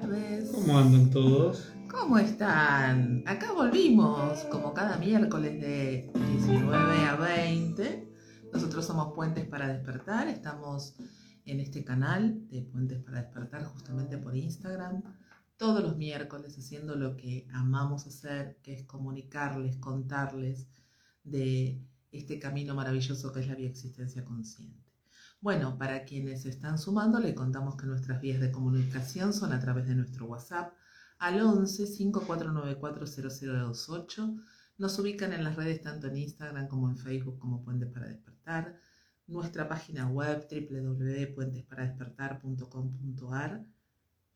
tardes. ¿Cómo andan todos? ¿Cómo están? Acá volvimos, como cada miércoles de 19 a 20. Nosotros somos Puentes para Despertar. Estamos en este canal de Puentes para Despertar justamente por Instagram. Todos los miércoles haciendo lo que amamos hacer, que es comunicarles, contarles de este camino maravilloso que es la bioexistencia consciente. Bueno, para quienes están sumando, le contamos que nuestras vías de comunicación son a través de nuestro WhatsApp al 11 5494 0028. Nos ubican en las redes tanto en Instagram como en Facebook como Puentes para Despertar. Nuestra página web www.puentesparadespertar.com.ar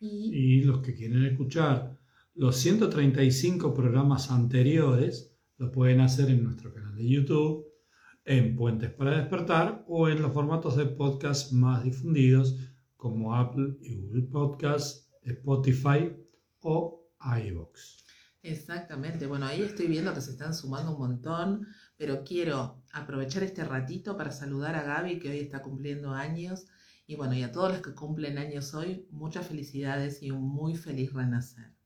y, y los que quieren escuchar los 135 programas anteriores lo pueden hacer en nuestro canal de YouTube en Puentes para Despertar o en los formatos de podcast más difundidos como Apple y Google Podcast, Spotify o iVoox. Exactamente, bueno, ahí estoy viendo que se están sumando un montón, pero quiero aprovechar este ratito para saludar a Gaby que hoy está cumpliendo años y bueno, y a todos los que cumplen años hoy, muchas felicidades y un muy feliz renacer.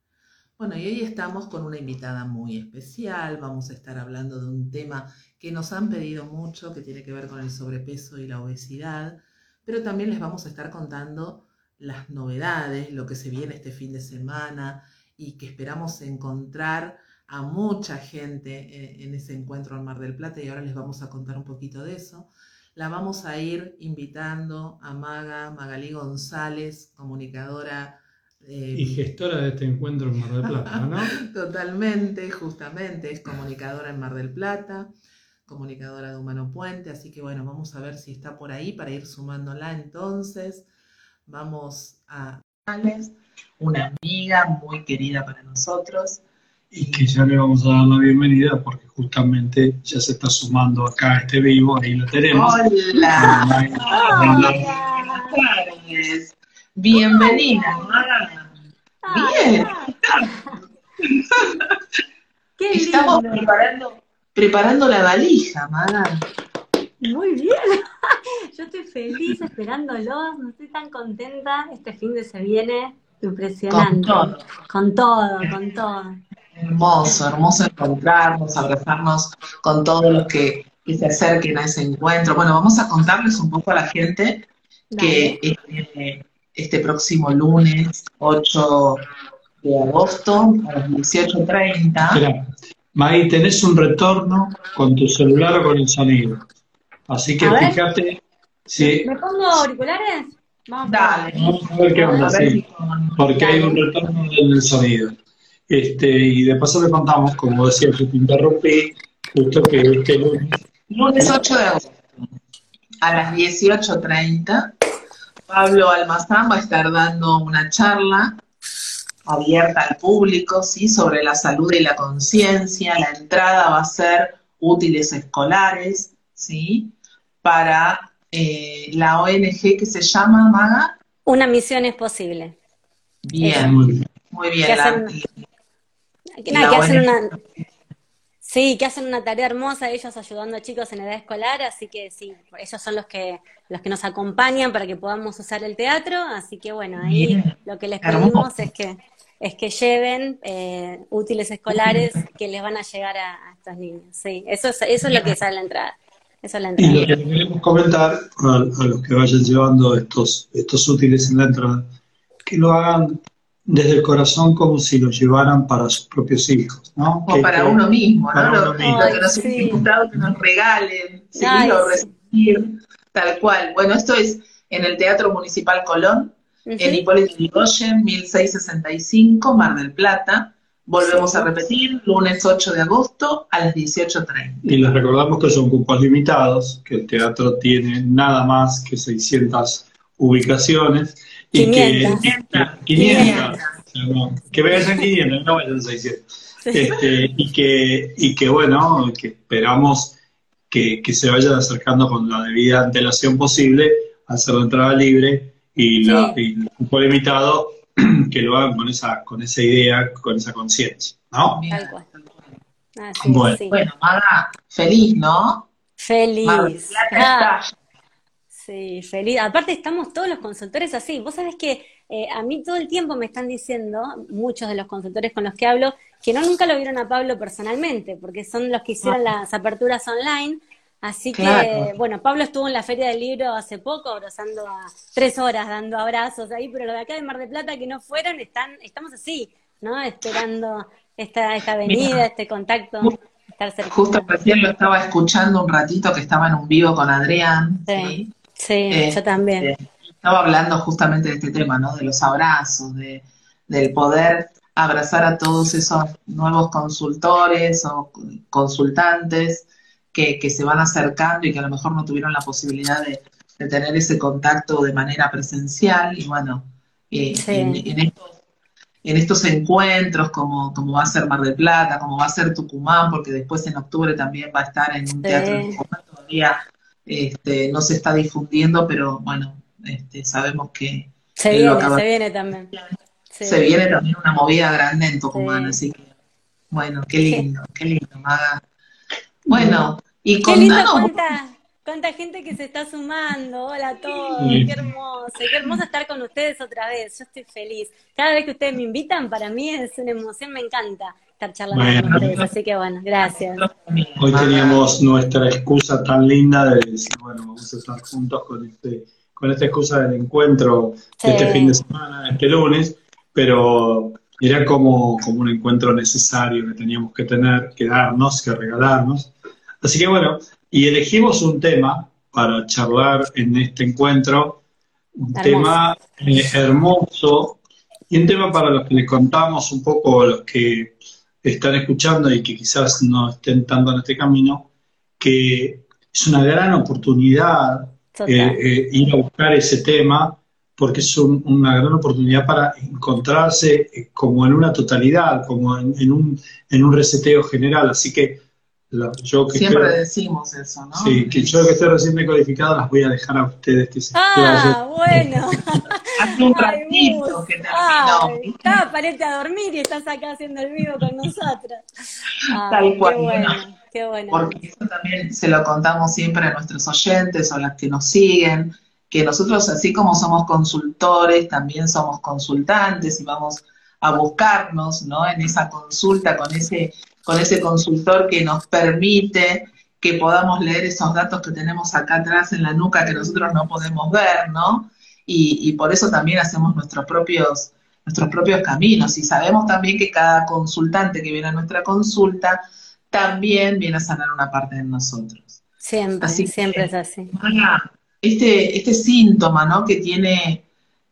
Bueno, y hoy estamos con una invitada muy especial, vamos a estar hablando de un tema que nos han pedido mucho, que tiene que ver con el sobrepeso y la obesidad, pero también les vamos a estar contando las novedades, lo que se viene este fin de semana y que esperamos encontrar a mucha gente eh, en ese encuentro al Mar del Plata y ahora les vamos a contar un poquito de eso. La vamos a ir invitando a Maga, Magalí González, comunicadora eh, y gestora de este encuentro en Mar del Plata, ¿no? Totalmente, justamente, es comunicadora en Mar del Plata, comunicadora de Humano Puente, así que bueno, vamos a ver si está por ahí para ir sumándola entonces. Vamos a una amiga muy querida para nosotros. Y que ya le vamos a dar la bienvenida porque justamente ya se está sumando acá a este vivo, ahí lo tenemos. Hola. Hola. Bienvenida, Bien. Qué Estamos preparando, preparando la valija, Mara. Muy bien. Yo estoy feliz esperándolos. No estoy tan contenta. Este fin de se viene impresionante. Con todo. Con todo, con todo. Hermoso, hermoso encontrarnos, abrazarnos con todos los que, se acerquen a ese encuentro. Bueno, vamos a contarles un poco a la gente que eh, este próximo lunes 8 de agosto a las 18.30. Maggie, tenés un retorno con tu celular o con el sonido. Así que fíjate si... ¿Me pongo auriculares? Vamos Dale. Vamos a ver qué onda, sí. Porque hay un retorno en el sonido. Este, y de paso le contamos, como decía, que te interrumpí, justo que este lunes... Lunes 8 de agosto, a las 18.30 Pablo Almazán va a estar dando una charla abierta al público, ¿sí? Sobre la salud y la conciencia. La entrada va a ser útiles escolares, ¿sí? Para eh, la ONG que se llama, Maga. Una misión es posible. Bien, muy bien. Que hacen, una, Sí, que hacen una tarea hermosa ellos ayudando a chicos en edad escolar, así que sí, ellos son los que los que nos acompañan para que podamos usar el teatro, así que bueno, ahí lo que les pedimos es que es que lleven eh, útiles escolares que les van a llegar a, estos niños. Sí, eso es, eso es lo que sale la entrada. Eso es la entrada. Y lo que queremos comentar a, a, los que vayan llevando estos, estos útiles en la entrada, que lo hagan desde el corazón como si lo llevaran para sus propios hijos, ¿no? O para uno mismo, ¿no? lo, que nos sí. que nos regalen, seguirlo, recibir, tal cual. Bueno, esto es en el Teatro Municipal Colón, en Hipólito Yrigoyen, 1665, Mar del Plata. Volvemos a repetir, lunes 8 de agosto a las 18.30. Y les recordamos que son cupos limitados, que el teatro tiene nada más que 600 ubicaciones 500. que, 500, que vayan 500, no vayan 600. Este, y, que, y que bueno, que esperamos que, que, se vayan acercando con la debida antelación posible a hacer la entrada libre y, la, y el limitado, que lo hagan con esa, con esa idea, con esa conciencia, ¿no? Tal cual. bueno. bueno, Maga, feliz, ¿no? Feliz. Sí, feliz. Aparte estamos todos los consultores así. Vos sabés que eh, a mí todo el tiempo me están diciendo, muchos de los consultores con los que hablo, que no nunca lo vieron a Pablo personalmente, porque son los que hicieron ah. las aperturas online. Así que, bueno, Pablo estuvo en la Feria del Libro hace poco, abrazando a tres horas, dando abrazos ahí, pero los de acá de Mar de Plata que no fueron, están, estamos así, ¿no? Esperando esta, esta venida, este contacto. Justo recién lo estaba escuchando un ratito que estaba en un vivo con Adrián. Sí, sí, yo este, también. estaba hablando justamente de este tema, ¿no? De los abrazos, de, del poder abrazar a todos esos nuevos consultores o consultantes que, que se van acercando y que a lo mejor no tuvieron la posibilidad de, tener ese contacto de manera presencial. Y bueno, eh, en, en, estos en estos encuentros, como, como va a ser Mar del Plata, como va a ser Tucumán, porque después en octubre también va a estar en un teatro en Tucumán, todavía este, no se está difundiendo, pero bueno, este, sabemos que... Se viene, se viene también. Se viene también una movida grande en Tucumán, así que, bueno, qué lindo, qué lindo, Maga. Bueno, y contanos... Cuánta gente que se está sumando. Hola a todos. Qué hermoso. Qué hermoso estar con ustedes otra vez. Yo estoy feliz. Cada vez que ustedes me invitan, para mí es una emoción. Me encanta estar charlando con ustedes. Así que bueno, gracias. Hoy teníamos nuestra excusa tan linda de decir, bueno, vamos a estar juntos con este con esta excusa del encuentro de este fin de semana, este lunes, pero era como, como un encuentro necesario que teníamos que tener, que darnos, que regalarnos. Así que bueno, y elegimos un tema para charlar en este encuentro, un tema eh, hermoso y un tema para los que les contamos un poco, los que están escuchando y que quizás no estén tanto en este camino, que es una gran oportunidad eh, eh, ir a buscar ese tema porque es una gran oportunidad para encontrarse como en una totalidad, como en, un, en un reseteo general. Así que Siempre decimos eso, ¿no? Sí, que yo que estoy recién decodificado las voy a dejar a ustedes que se Ah, bueno. Hace un ratito que terminó. Parete a dormir y estás acá haciendo el vivo con nosotras. Tal cual. Qué bueno, qué bueno. Porque eso también se lo contamos siempre a nuestros oyentes o a las que nos siguen, que nosotros así como somos consultores, también somos consultantes y vamos a buscarnos, ¿no? En esa consulta con ese con ese consultor que nos permite que podamos leer esos datos que tenemos acá atrás en la nuca que nosotros no podemos ver, ¿no? Y, por eso también hacemos nuestros propios, nuestros propios caminos. Y sabemos también que cada consultante que viene a nuestra consulta también viene a sanar una parte de nosotros. Siempre, siempre es así. Este, este síntoma, ¿no? Que tiene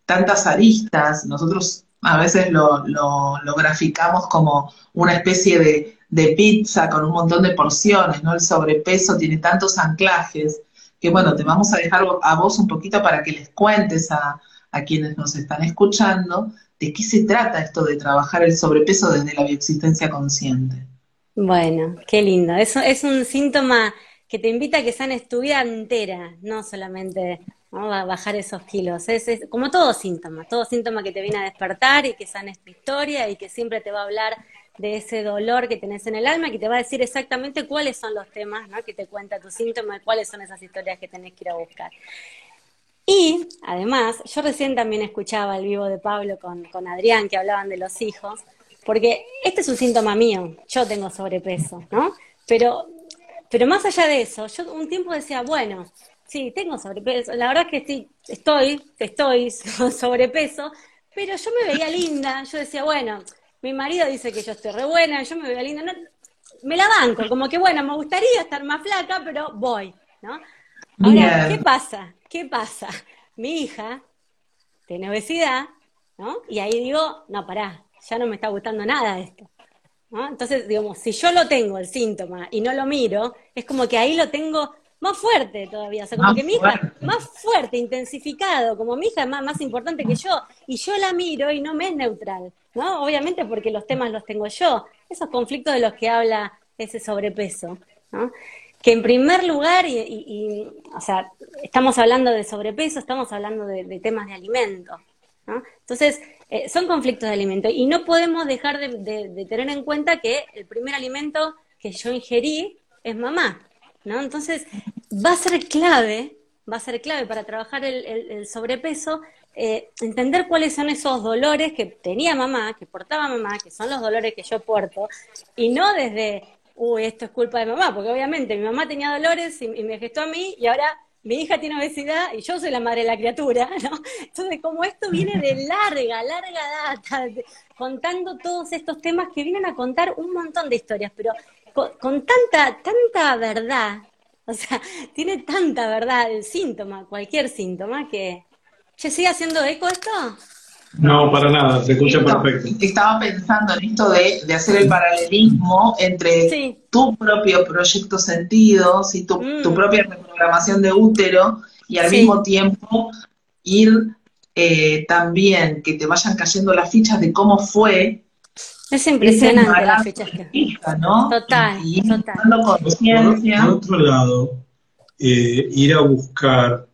tantas aristas, nosotros a veces lo, lo graficamos como una especie de, de pizza con un montón de porciones, ¿no? El sobrepeso tiene tantos anclajes que, bueno, te vamos a dejar a vos un poquito para que les cuentes a, a quienes nos están escuchando de qué se trata esto de trabajar el sobrepeso desde la bioexistencia consciente. Bueno, qué lindo. Eso es un síntoma que te invita a que sanes tu vida entera, no solamente a bajar esos kilos. Es, es, como todo síntoma, todo síntoma que te viene a despertar y que sanes tu historia y que siempre te va a hablar de ese dolor que tenés en el alma, que te va a decir exactamente cuáles son los temas, ¿no? que te cuenta tus síntomas, cuáles son esas historias que tenés que ir a buscar. Y además, yo recién también escuchaba el vivo de Pablo con, con Adrián, que hablaban de los hijos, porque este es un síntoma mío, yo tengo sobrepeso, ¿no? Pero, pero más allá de eso, yo un tiempo decía, bueno, sí, tengo sobrepeso, la verdad es que estoy, estoy, estoy sobrepeso, pero yo me veía linda, yo decía, bueno, mi marido dice que yo estoy re buena, yo me veo linda, me la banco, como que bueno, me gustaría estar más flaca, pero voy, ¿no? Ahora, ¿qué pasa? ¿Qué pasa? Mi hija tiene obesidad, ¿no? Y ahí digo, no, pará, ya no me está gustando nada esto. ¿no? Entonces, digamos, si yo lo tengo, el síntoma, y no lo miro, es como que ahí lo tengo más fuerte todavía, o sea, como que mi hija, más fuerte, intensificado, como mi hija es más, más importante que yo, y yo la miro y no me es neutral, Obviamente porque los temas los tengo yo, esos conflictos de los que habla ese sobrepeso. Que en primer lugar, y, o sea, estamos hablando de sobrepeso, estamos hablando de, temas de alimento. Entonces, eh, son conflictos de alimento, y no podemos dejar de tener en cuenta que el primer alimento que yo ingerí es mamá, ¿no? Entonces, va a ser clave, va a ser clave para trabajar el, sobrepeso, eh, entender cuáles son esos dolores que tenía mamá, que portaba mamá, que son los dolores que yo porto, y no desde, uy, esto es culpa de mamá, porque obviamente mi mamá tenía dolores y, y me gestó a mí y ahora mi hija tiene obesidad y yo soy la madre de la criatura, ¿no? Entonces, como esto viene de larga, larga data, contando todos estos temas que vienen a contar un montón de historias, pero con, tanta, tanta verdad, o sea, tiene tanta verdad el síntoma, cualquier síntoma, que... ¿Se sigue haciendo eco esto? No, para nada, se escucha perfecto. Estaba pensando en esto de, hacer el paralelismo entre tu propio proyecto sentidos y tu, mm. propia reprogramación de útero y al mismo tiempo ir eh, también que te vayan cayendo las fichas de cómo fue. Es impresionante las fichas que... ¿no? Total, y, total. Por, otro lado, eh, ir a buscar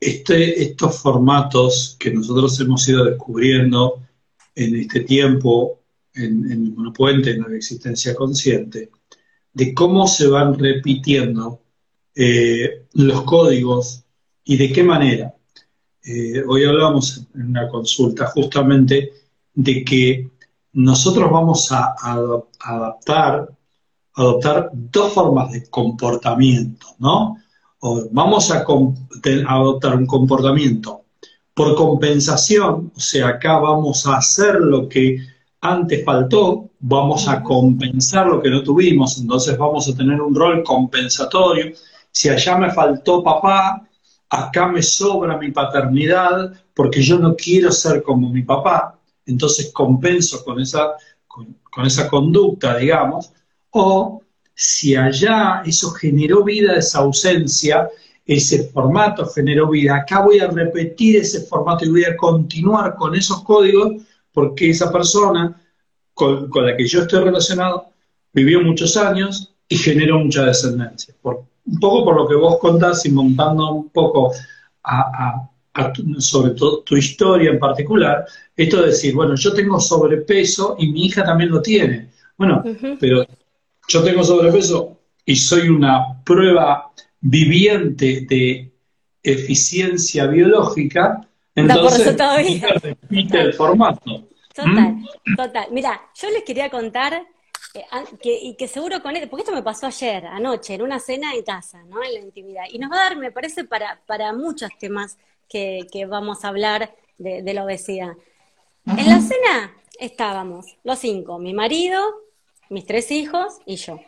este, estos formatos que nosotros hemos ido descubriendo en este tiempo en, en Monopuente, en la existencia consciente, de cómo se van repitiendo eh, los códigos y de qué manera. Eh, hoy hablamos en una consulta justamente de que nosotros vamos a, adaptar, adoptar dos formas de comportamiento, ¿no? Vamos a, adoptar un comportamiento. Por compensación, o sea, acá vamos a hacer lo que antes faltó, vamos a compensar lo que no tuvimos, entonces vamos a tener un rol compensatorio. Si allá me faltó papá, acá me sobra mi paternidad porque yo no quiero ser como mi papá, entonces compenso con esa, con esa conducta, digamos, o si allá eso generó vida, esa ausencia, ese formato generó vida, acá voy a repetir ese formato y voy a continuar con esos códigos porque esa persona con, la que yo estoy relacionado vivió muchos años y generó mucha descendencia. un poco por lo que vos contás y montando un poco sobre todo tu historia en particular, esto de decir, bueno, yo tengo sobrepeso y mi hija también lo tiene. Bueno, pero yo tengo sobrepeso y soy una prueba viviente de eficiencia biológica, entonces repite el formato. Total, ¿Mm? total. Mira, yo les quería contar eh, que, y que seguro con él, porque esto me pasó ayer, anoche, en una cena en casa, ¿no? En la intimidad. Y nos va a dar, me parece, para, para muchos temas que, vamos a hablar de, la obesidad. En la cena estábamos los cinco, mi marido, mis tres hijos y yo.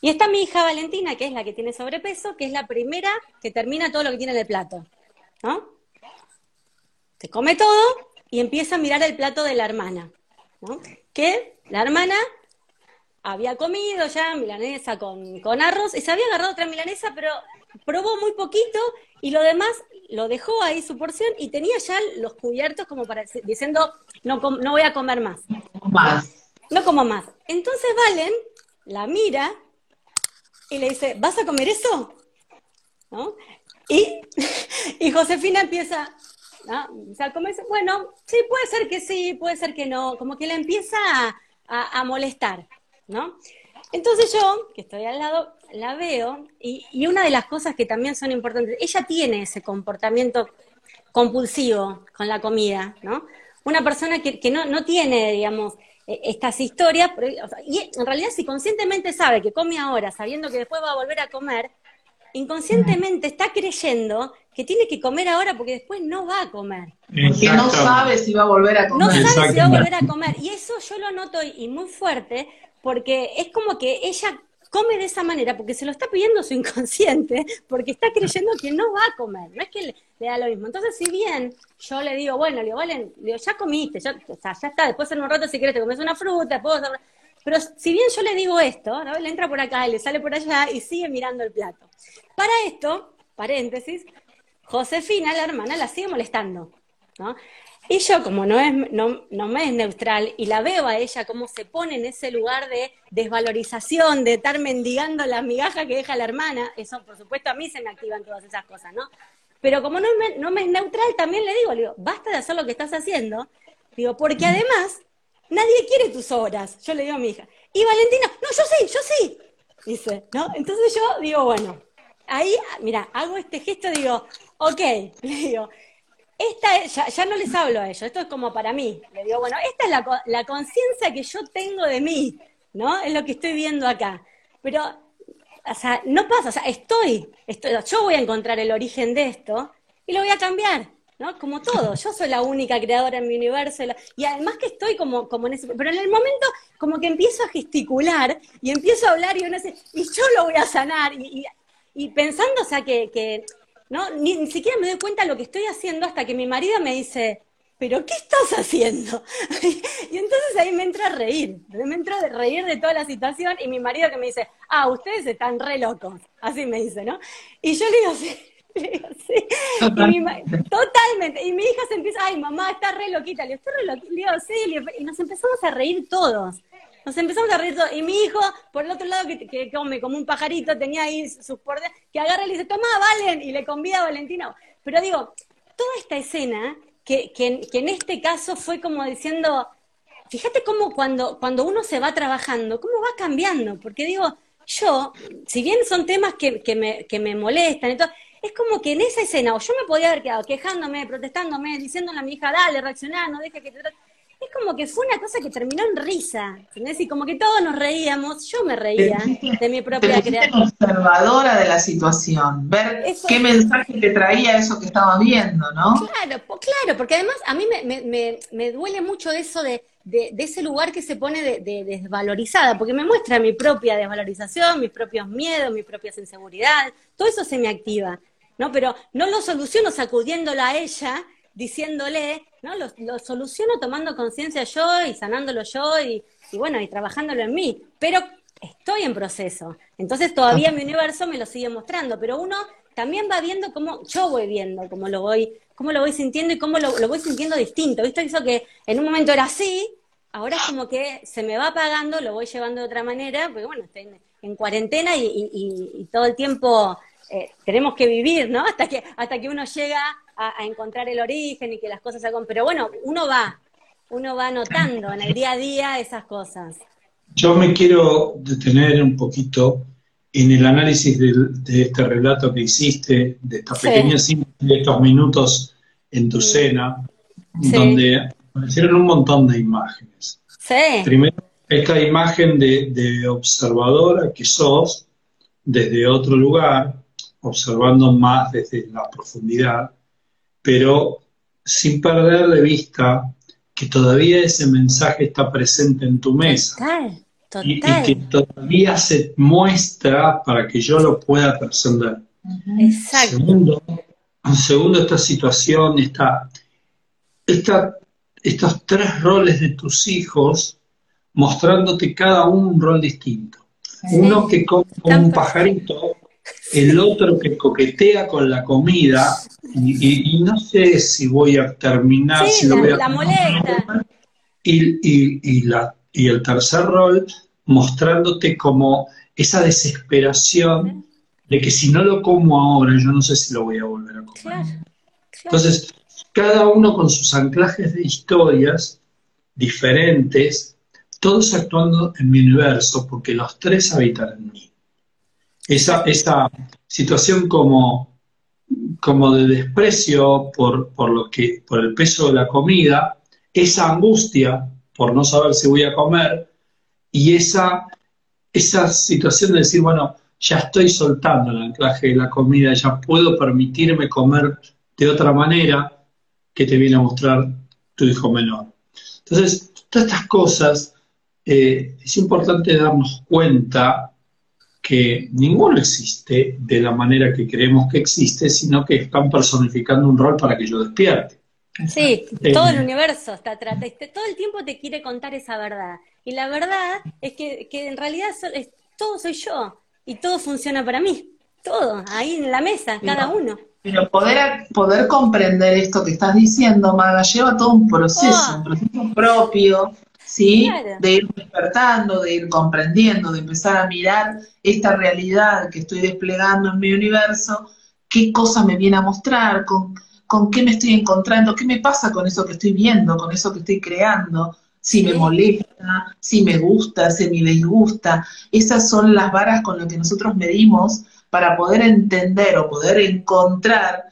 Y está mi hija Valentina, que es la que tiene sobrepeso, que es la primera que termina todo lo que tiene en el plato. ¿no? Se come todo y empieza a mirar el plato de la hermana. ¿no? Que la hermana había comido ya milanesa con, con arroz y se había agarrado otra milanesa, pero probó muy poquito y lo demás lo dejó ahí su porción y tenía ya los cubiertos como para diciendo no, no voy a comer más. Más no como más. Entonces Valen la mira y le dice, ¿vas a comer eso? ¿No? Y, y Josefina empieza, ¿no? O sea, bueno, sí, puede ser que sí, puede ser que no, como que la empieza a, molestar, ¿no? Entonces yo, que estoy al lado, la veo y, y, una de las cosas que también son importantes, ella tiene ese comportamiento compulsivo con la comida, ¿no? Una persona que, que no, no tiene, digamos, estas historias, y en realidad si conscientemente sabe que come ahora, sabiendo que después va a volver a comer, inconscientemente está creyendo que tiene que comer ahora porque después no va a comer. Porque no sabe si va a volver a comer. No sabe si va a volver a comer. Y eso yo lo noto y muy fuerte porque es como que ella come de esa manera porque se lo está pidiendo su inconsciente, porque está creyendo que no va a comer, no es que le, da lo mismo. Entonces, si bien yo le digo, bueno, le digo, digo, ya comiste, ya, o sea, ya está, después en un rato si quieres te comes una fruta, puedo pero si bien yo le digo esto, ¿no? le entra por acá, le sale por allá y sigue mirando el plato. Para esto, paréntesis, Josefina, la hermana, la sigue molestando. ¿no? Y yo, como no, es, no, no me es neutral y la veo a ella cómo se pone en ese lugar de desvalorización, de estar mendigando la migaja que deja la hermana, eso por supuesto a mí se me activan todas esas cosas, ¿no? Pero como no me, no me es neutral, también le digo, le digo, basta de hacer lo que estás haciendo, digo, porque además nadie quiere tus obras, yo le digo a mi hija. Y Valentina, no, yo sí, yo sí, dice, ¿no? Entonces yo digo, bueno, ahí, mira, hago este gesto, digo, ok, le digo, esta ya, no les hablo a ellos, esto es como para mí. Le digo, bueno, esta es la, la conciencia que yo tengo de mí, ¿no? Es lo que estoy viendo acá. Pero, o sea, no pasa, o sea, estoy, estoy, yo voy a encontrar el origen de esto y lo voy a cambiar. ¿no? Como todo, yo soy la única creadora en mi universo, y además que estoy como, como en ese, pero en el momento como que empiezo a gesticular y empiezo a hablar y uno dice, y yo lo voy a sanar, y, pensando, o sea, que ¿no? Ni, siquiera me doy cuenta de lo que estoy haciendo hasta que mi marido me dice, ¿pero qué estás haciendo? y entonces ahí me entra a reír, me entra a reír de toda la situación y mi marido que me dice, ah, ustedes están re locos, así me dice, ¿no? Y yo le digo, sí. sí. totalmente. Y mi hija se empieza, ay, mamá, está re loquita. Le digo, estoy re loquita. Le digo, sí. Y nos empezamos a reír todos. Nos empezamos a reír todos. Y mi hijo, por el otro lado, que, come como un pajarito, tenía ahí sus portes, que agarra y le dice, toma, Valen. Y le convida a Valentina. Pero digo, toda esta escena, que, que, en este caso fue como diciendo, fíjate cómo cuando, cuando uno se va trabajando, cómo va cambiando. Porque digo, yo, si bien son temas que, que, me, que me molestan todo, es como que en esa escena, o yo me podía haber quedado quejándome, protestándome, diciéndole a mi hija, dale, reaccioná, no deje que te Es como que fue una cosa que terminó en risa, ¿entendés? Y como que todos nos reíamos, yo me reía de mi propia creación. observadora de la situación, ver qué mensaje te traía eso que estabas viendo, ¿no? Claro, claro, porque además a mí me, me, me, duele mucho eso de, de, ese lugar que se pone de, desvalorizada, porque me muestra mi propia desvalorización, mis propios miedos, mis propias inseguridades, todo eso se me activa. ¿no? Pero no lo soluciono sacudiéndola a ella, diciéndole, ¿no? Lo, soluciono tomando conciencia yo y sanándolo yo y, bueno, y trabajándolo en mí. Pero estoy en proceso. Entonces todavía mi universo me lo sigue mostrando, pero uno también va viendo cómo yo voy viendo, cómo lo voy, cómo lo voy sintiendo y cómo lo, voy sintiendo distinto. ¿Viste? Eso que en un momento era así, ahora es como que se me va apagando, lo voy llevando de otra manera, porque bueno, estoy en, cuarentena y, todo el tiempo eh, tenemos que vivir, ¿no? Hasta que, hasta que uno llega a, encontrar el origen y que las cosas se hagan. Pero bueno, uno va, uno va notando en el día a día esas cosas. Yo me quiero detener un poquito en el análisis de, este relato que hiciste, de estas pequeñas de estos minutos en tu cena, donde aparecieron un montón de imágenes. Sí. Primero, esta imagen de, de observadora que sos desde otro lugar, observando más desde la profundidad, pero sin perder de vista que todavía ese mensaje está presente en tu mesa. Y, que todavía se muestra para que yo lo pueda trascender. Exacto. Segundo, segundo, esta situación, esta, esta, estos tres roles de tus hijos mostrándote cada uno un rol distinto. Uno que como un pajarito el otro que coquetea con la comida y, no sé si voy a terminar, si lo voy a... La Y, y, la, y el tercer rol mostrándote como esa desesperación de que si no lo como ahora, yo no sé si lo voy a volver a comer. Entonces, cada uno con sus anclajes de historias diferentes, todos actuando en mi universo, porque los tres habitan en mí esa, esa situación como, como de desprecio por, por, lo que, por el peso de la comida, esa angustia por no saber si voy a comer y esa, esa situación de decir, bueno, ya estoy soltando el anclaje de la comida, ya puedo permitirme comer de otra manera que te viene a mostrar tu hijo menor. Entonces, todas estas cosas eh, es importante darnos cuenta que ninguno existe de la manera que creemos que existe, sino que están personificando un rol para que yo despierte. Sí, eh, todo el universo está todo el tiempo te quiere contar esa verdad. Y la verdad es que, en realidad todo soy yo y todo funciona para mí, todo, ahí en la mesa, cada uno. Pero poder, poder comprender esto que estás diciendo, Maga, lleva todo un proceso, oh. un proceso propio, ¿sí? De ir despertando, de ir comprendiendo, de empezar a mirar esta realidad que estoy desplegando en mi universo, qué cosa me viene a mostrar, con, con qué me estoy encontrando, qué me pasa con eso que estoy viendo, con eso que estoy creando, si me molesta, si me gusta, si me disgusta. Esas son las varas con las que nosotros medimos para poder entender o poder encontrar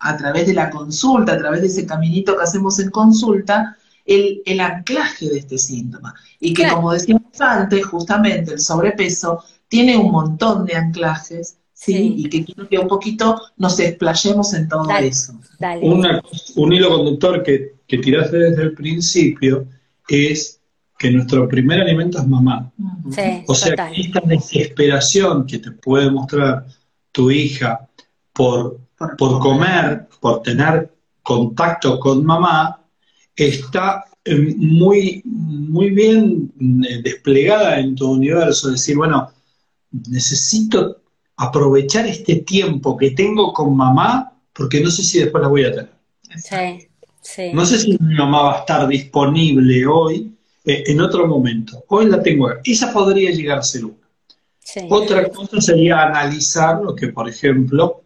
a través de la consulta, a través de ese caminito que hacemos en consulta, el, el anclaje de este síntoma. Y que como decíamos antes, justamente el sobrepeso tiene un montón de anclajes, ¿sí? Y que quiero que un poquito nos explayemos en todo eso. un hilo conductor que, que tiraste desde el principio es que nuestro primer alimento es mamá. o sea, esta desesperación que te puede mostrar tu hija por, por comer, por tener contacto con mamá, está eh, muy, muy bien eh, desplegada en tu universo. Decir, bueno, necesito aprovechar este tiempo que tengo con mamá porque no sé si después la voy a tener. Sí, sí. No sé si mi mamá va a estar disponible hoy eh, en otro momento. Hoy la tengo. Esa podría llegar a ser una. Otra cosa sería analizar lo que, por ejemplo,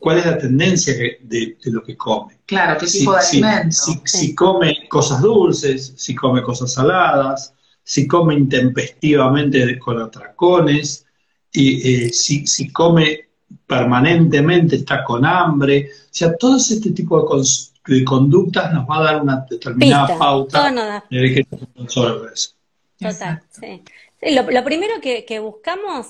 cuál es la tendencia de, lo que come. Claro, qué tipo de alimento. Si, come cosas dulces, si come cosas saladas, si come intempestivamente con atracones, y, eh, si, si come permanentemente, está con hambre. O sea, todo este tipo de, de conductas nos va a dar una determinada pauta de que sobre eso. Total, sí. lo, primero que, buscamos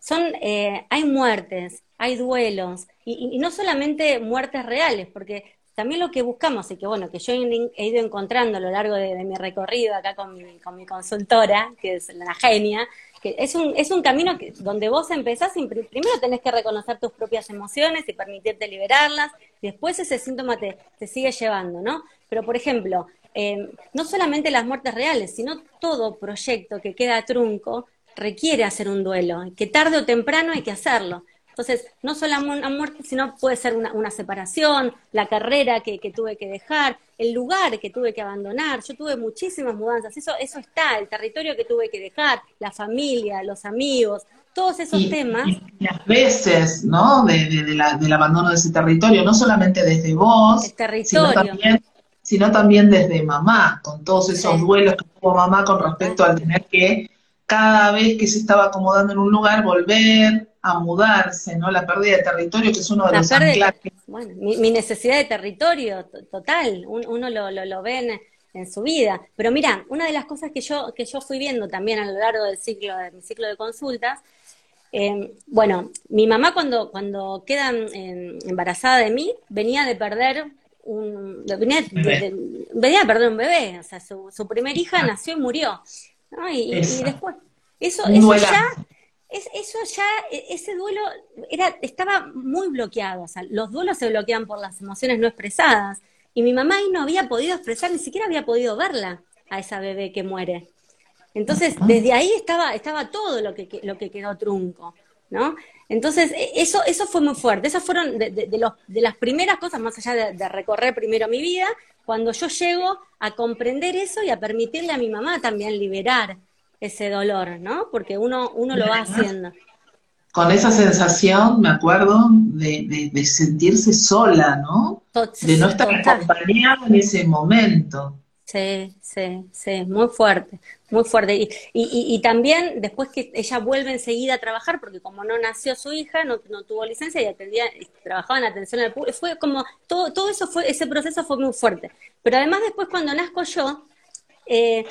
son, eh, hay muertes, hay duelos, y, no solamente muertes reales, porque también lo que buscamos y que bueno, que yo he ido encontrando a lo largo de, mi recorrido acá con mi, con mi consultora, que es la genia, que es un, es un camino que, donde vos empezás, primero tenés que reconocer tus propias emociones y permitirte liberarlas, después ese síntoma te, te sigue llevando, ¿no? Pero, por ejemplo, eh, no solamente las muertes reales, sino todo proyecto que queda trunco requiere hacer un duelo, que tarde o temprano hay que hacerlo. Entonces, no solo una muerte, sino puede ser una, separación, la carrera que, tuve que dejar, el lugar que tuve que abandonar. Yo tuve muchísimas mudanzas, eso, eso está, el territorio que tuve que dejar, la familia, los amigos, todos esos temas. Y las veces, ¿no? De, del abandono de ese territorio, no solamente desde vos, Sino, también, sino también desde mamá, con todos esos duelos que tuvo mamá con respecto al tener que cada vez que se estaba acomodando en un lugar volver, a mudarse, ¿no? La pérdida de territorio, que es uno de los anclajes. Bueno, mi, necesidad de territorio total, uno lo, lo, ve en, su vida. Pero mira, una de las cosas que yo, que yo fui viendo también a lo largo del ciclo, de mi ciclo de consultas, eh, bueno, mi mamá cuando, cuando queda embarazada de mí, venía de perder un, venía, de, venía perder un bebé, o sea, su, su primer hija ah. nació y murió. Y, después, eso, eso ya es, eso ya, e, ese duelo era, estaba muy bloqueado, o sea, los duelos se bloquean por las emociones no expresadas, y mi mamá ahí no había podido expresar, ni siquiera había podido verla a esa bebé que muere. Entonces, desde ahí estaba, estaba todo lo que, lo que quedó trunco, ¿no? Entonces, e, eso, eso fue muy fuerte, esas fueron de, de, los, de las primeras cosas, más allá de recorrer primero mi vida, cuando yo llego a comprender eso y a permitirle a mi mamá también liberar ese dolor, ¿no? Porque uno, uno lo va haciendo. Con esa sensación, me acuerdo, de, de, sentirse sola, ¿no? de no estar acompañada en ese momento. Sí, sí, sí, muy fuerte, muy fuerte. Y, y, y, también después que ella vuelve enseguida a trabajar, porque como no nació su hija, no, no tuvo licencia y atendía, trabajaba en atención al público, fue como, todo, todo eso fue, ese proceso fue muy fuerte. Pero además después cuando nazco yo, eh,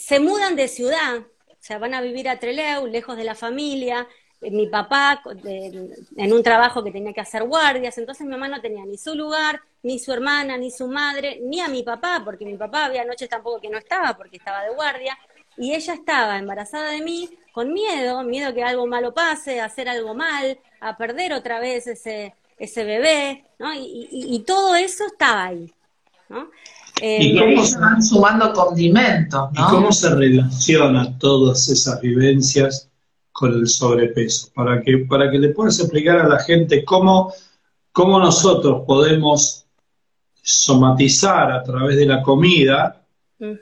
se mudan de ciudad, o sea, van a vivir a Trelew, lejos de la familia, eh, mi papá en un trabajo que tenía que hacer guardias, entonces mi mamá no tenía ni su lugar, ni su hermana, ni su madre, ni a mi papá, porque mi papá había noches tampoco que no estaba porque estaba de guardia, y ella estaba embarazada de mí con miedo, miedo que algo malo pase, a hacer algo mal, a perder otra vez ese, ese bebé, ¿no? Y, y todo eso estaba ahí, ¿no? ¿Y eh, cómo se van sumando condimentos, ¿no? ¿Y cómo se relaciona todas esas vivencias con el sobrepeso? Para que, para que le puedas explicar a la gente cómo, cómo nosotros podemos somatizar a través de la comida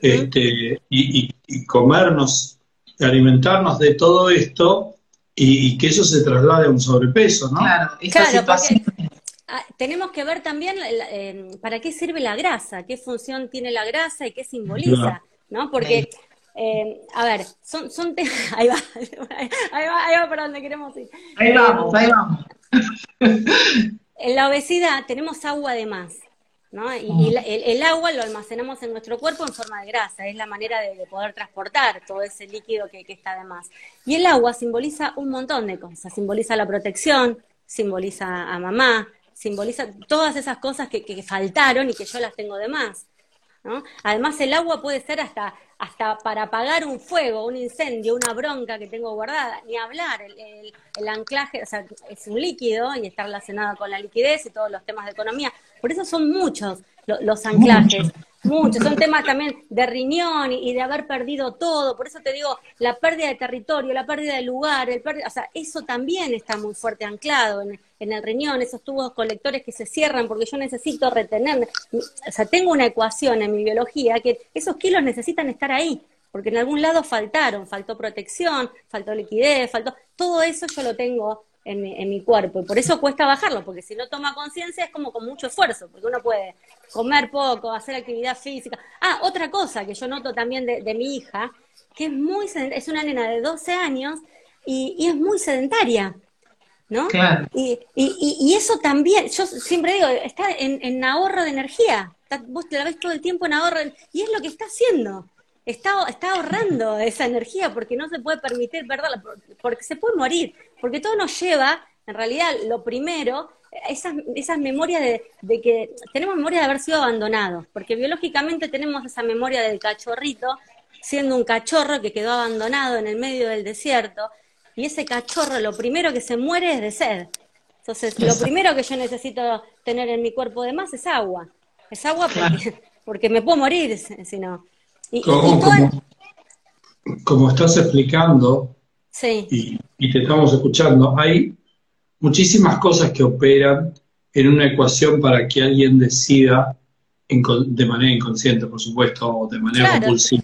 este, y, y, comernos, alimentarnos de todo esto y, que eso se traslade a un sobrepeso, ¿no? Claro, situación Ah, tenemos que ver también eh, para qué sirve la grasa, qué función tiene la grasa y qué simboliza, ¿no? Porque, eh, a ver, son, son ahí va, ahí va, ahí va para donde queremos ir. Ahí vamos, ahí vamos. en la obesidad tenemos agua de más. ¿no? Y, el, agua lo almacenamos en nuestro cuerpo en forma de grasa, es la manera de, poder transportar todo ese líquido que, está de más. Y el agua simboliza un montón de cosas, simboliza la protección, simboliza a mamá, simboliza todas esas cosas que, que faltaron y que yo las tengo de más. ¿no? Además, el agua puede ser hasta, hasta para apagar un fuego, un incendio, una bronca que tengo guardada, ni hablar, el, el, anclaje, o sea, es un líquido y está relacionado con la liquidez y todos los temas de economía. Por eso son muchos los, anclajes. Muchos, son temas también de riñón y, de haber perdido todo, por eso te digo, la pérdida de territorio, la pérdida de lugar, el o sea, eso también está muy fuerte anclado en, el riñón, esos tubos colectores que se cierran porque yo necesito retener, o sea, tengo una ecuación en mi biología que esos kilos necesitan estar ahí, porque en algún lado faltaron, faltó protección, faltó liquidez, faltó, todo eso yo lo tengo en mi, en mi cuerpo. Y por eso cuesta bajarlo, porque si no toma conciencia es como con mucho esfuerzo, porque uno puede comer poco, hacer actividad física. Ah, otra cosa que yo noto también de, mi hija, que es muy es una nena de 12 años y es muy sedentaria. ¿No? Claro. Y, y, y, eso también, yo siempre digo, está en, en ahorro de energía. vos te la ves todo el tiempo en ahorro, y es lo que está haciendo está, está ahorrando esa energía porque no se puede permitir perderla, porque se puede morir, porque todo nos lleva, en realidad, lo primero, esas, esas memorias de, que tenemos memoria de haber sido abandonados, porque biológicamente tenemos esa memoria del cachorrito siendo un cachorro que quedó abandonado en el medio del desierto, y ese cachorro lo primero que se muere es de sed. Entonces, lo primero que yo necesito tener en mi cuerpo de más es agua. Es agua porque, porque me puedo morir si no como, estás explicando y, te estamos escuchando, hay muchísimas cosas que operan en una ecuación para que alguien decida de manera inconsciente, por supuesto, o de manera compulsiva,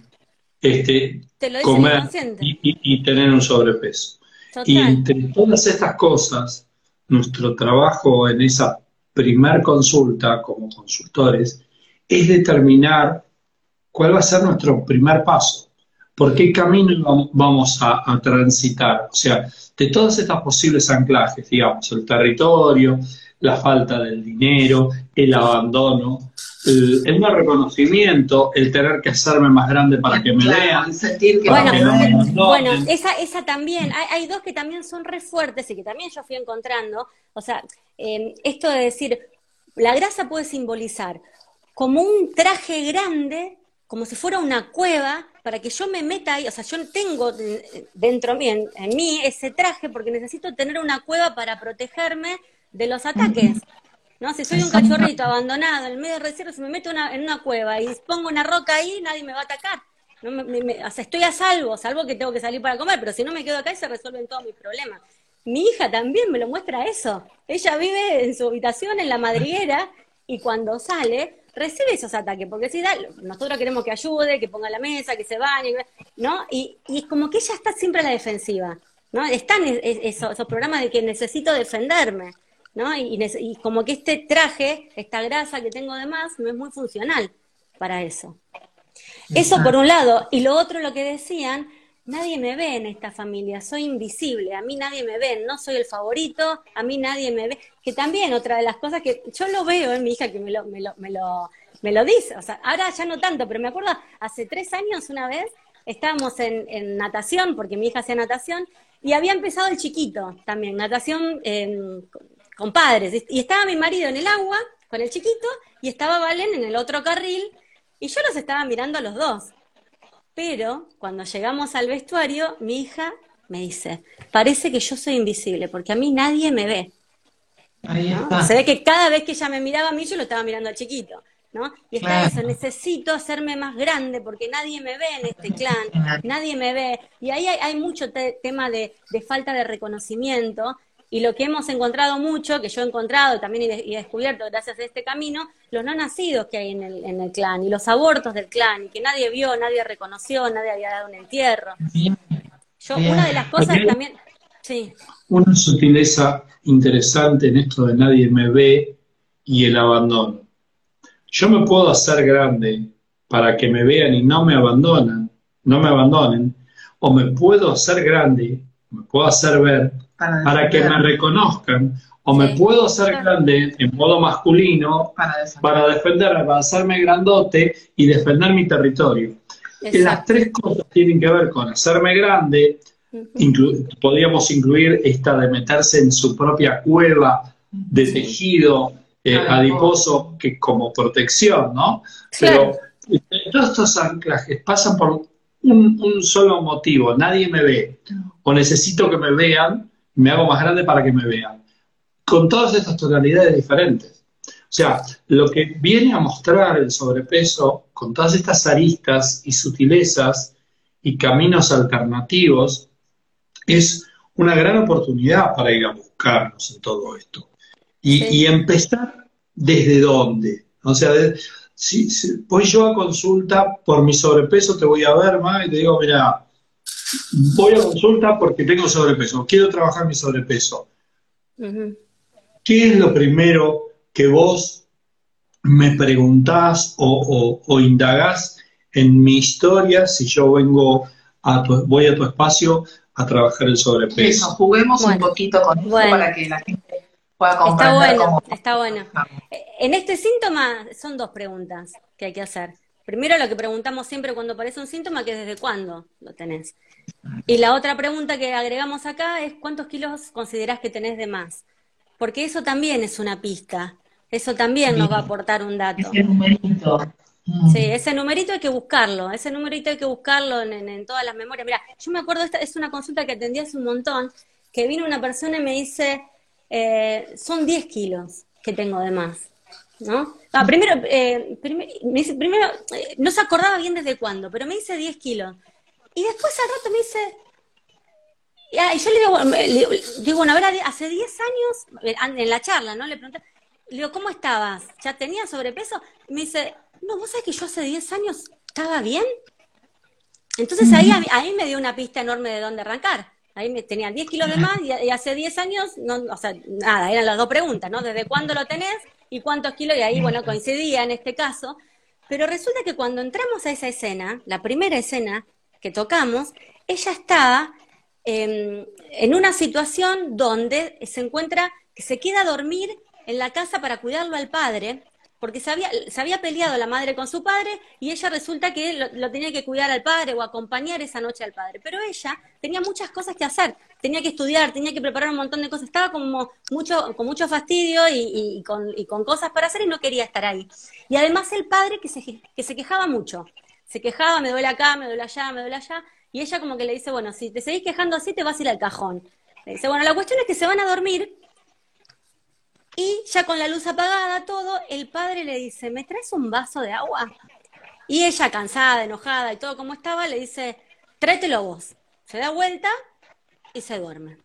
este, comer y, tener un sobrepeso. Y entre todas estas cosas, nuestro trabajo en esa primer consulta como consultores es determinar cuál va a ser nuestro primer paso, por qué camino vamos a, transitar. O sea, de todas estas posibles anclajes, digamos, el territorio, la falta del dinero, el abandono, el, no reconocimiento, el tener que hacerme más grande para que me vean. Sentir que bueno, bueno, esa, esa también, hay, dos que también son re fuertes y que también yo fui encontrando. O sea, eh, esto de decir, la grasa puede simbolizar como un traje grande como si fuera una cueva para que yo me meta ahí, o sea, yo tengo dentro mí, en, mí ese traje porque necesito tener una cueva para protegerme de los ataques. ¿No? Si soy un cachorrito abandonado en el medio del desierto, si me meto en una cueva y pongo una roca ahí, nadie me va a atacar. No o sea, estoy a salvo, salvo que tengo que salir para comer, pero si no me quedo acá y se resuelven todos mis problemas. Mi hija también me lo muestra eso. Ella vive en su habitación, en la madriguera, y cuando sale, recibe esos ataques, porque si da, nosotros queremos que ayude, que ponga la mesa, que se bañe, ¿no? Y, y como que ella está siempre a la defensiva, ¿no? Están esos, programas de que necesito defenderme, ¿no? Y, y, como que este traje, esta grasa que tengo de más, no es muy funcional para eso. Eso por un lado. Y lo otro, lo que decían, nadie me ve en esta familia, soy invisible, a mí nadie me ve, no soy el favorito, a mí nadie me ve, que también otra de las cosas que yo lo veo en mi hija que me lo, me lo, me lo, me lo dice, o sea, ahora ya no tanto, pero me acuerdo hace tres años una vez estábamos en, natación, porque mi hija hacía natación, y había empezado el chiquito también, natación em, con padres, y estaba mi marido en el agua con el chiquito, y estaba Valen en el otro carril, y yo los estaba mirando a los dos. Pero cuando llegamos al vestuario, mi hija me dice, parece que yo soy invisible, porque a mí nadie me ve. Se ve que cada vez que ella me miraba a mí, yo lo estaba mirando al chiquito. ¿no? Y está eso, necesito hacerme más grande porque nadie me ve en este clan, nadie me ve. Y ahí hay, mucho tema de, falta de reconocimiento y lo que hemos encontrado mucho, que yo he encontrado también y, he descubierto gracias a este camino, los no nacidos que hay en el, en el clan y los abortos del clan, y que nadie vio, nadie reconoció, nadie había dado un entierro. Yo, una de las cosas también... Sí. Una sutileza interesante en esto de nadie me ve y el abandono. Yo me puedo hacer grande para que me vean y no me abandonan, no me abandonen, o me puedo hacer grande, me puedo hacer ver para, que me reconozcan, o me puedo hacer grande en modo masculino para defender. para hacerme grandote y defender mi territorio. Las tres cosas tienen que ver con hacerme grande, podríamos incluir esta de meterse en su propia cueva de tejido eh, adiposo que como protección, ¿no? Pero todos estos anclajes pasan por un, un, solo motivo, nadie me ve, o necesito que me vean, me hago más grande para que me vean. Con todas estas tonalidades diferentes. O sea, lo que viene a mostrar el sobrepeso con todas estas aristas y sutilezas y caminos alternativos es una gran oportunidad para ir a buscarnos en todo esto. Y, empezar desde dónde. O sea, si, voy yo a consulta por mi sobrepeso, te voy a ver más y te digo, mira, voy a consulta porque tengo sobrepeso, quiero trabajar mi sobrepeso. ¿Qué es lo primero que vos me preguntás o, o indagás en mi historia si yo vengo a tu, voy a tu espacio a trabajar el sobrepeso. juguemos un poquito con eso para que la gente pueda comprender Está bueno, está bueno. En este síntoma son dos preguntas que hay que hacer. Primero lo que preguntamos siempre cuando aparece un síntoma, que es desde cuándo lo tenés. Y la otra pregunta que agregamos acá es cuántos kilos considerás que tenés de más. Porque eso también es una pista. Eso también nos va a aportar un dato. Mm. Sí, ese numerito hay que buscarlo, ese numerito hay que buscarlo en, todas las memorias. Mira, yo me acuerdo, esta es una consulta que atendí hace un montón, que vino una persona y me dice, eh, son 10 kilos que tengo de más, ¿no? Ah, primero, eh, me dice, primero, eh, no se acordaba bien desde cuándo, pero me dice 10 kilos. Y después al rato me dice, y yo le digo, le digo, bueno, a ver, hace 10 años, en la charla, ¿no? Le pregunté, le digo, ¿cómo estabas? ¿Ya tenías sobrepeso? Y me dice, no, vos sabés que yo hace 10 años estaba bien. Entonces ahí, ahí me dio una pista enorme de dónde arrancar. Ahí me, tenía 10 kilos de más y, hace 10 años, no, o sea, nada, eran las dos preguntas, ¿no? ¿Desde cuándo lo tenés y cuántos kilos? Y ahí, bueno, coincidía en este caso. Pero resulta que cuando entramos a esa escena, la primera escena que tocamos, ella estaba em, en una situación donde se encuentra, que se queda a dormir en la casa para cuidarlo al padre, porque se había, se había peleado la madre con su padre y ella resulta que lo, tenía que cuidar al padre o acompañar esa noche al padre. Pero ella tenía muchas cosas que hacer, tenía que estudiar, tenía que preparar un montón de cosas, estaba como mucho, con mucho fastidio y, con, y con cosas para hacer y no quería estar ahí. Y además el padre que se quejaba mucho, se quejaba, me duele acá, me duele allá, me duele allá, y ella como que le dice, bueno, si te seguís quejando así te vas a ir al cajón. Le dice, bueno, la cuestión es que se van a dormir y ya con la luz apagada, todo, el padre le dice, ¿me traes un vaso de agua? Y ella, cansada, enojada y todo como estaba, le dice, tráetelo vos. Se da vuelta y se duerme.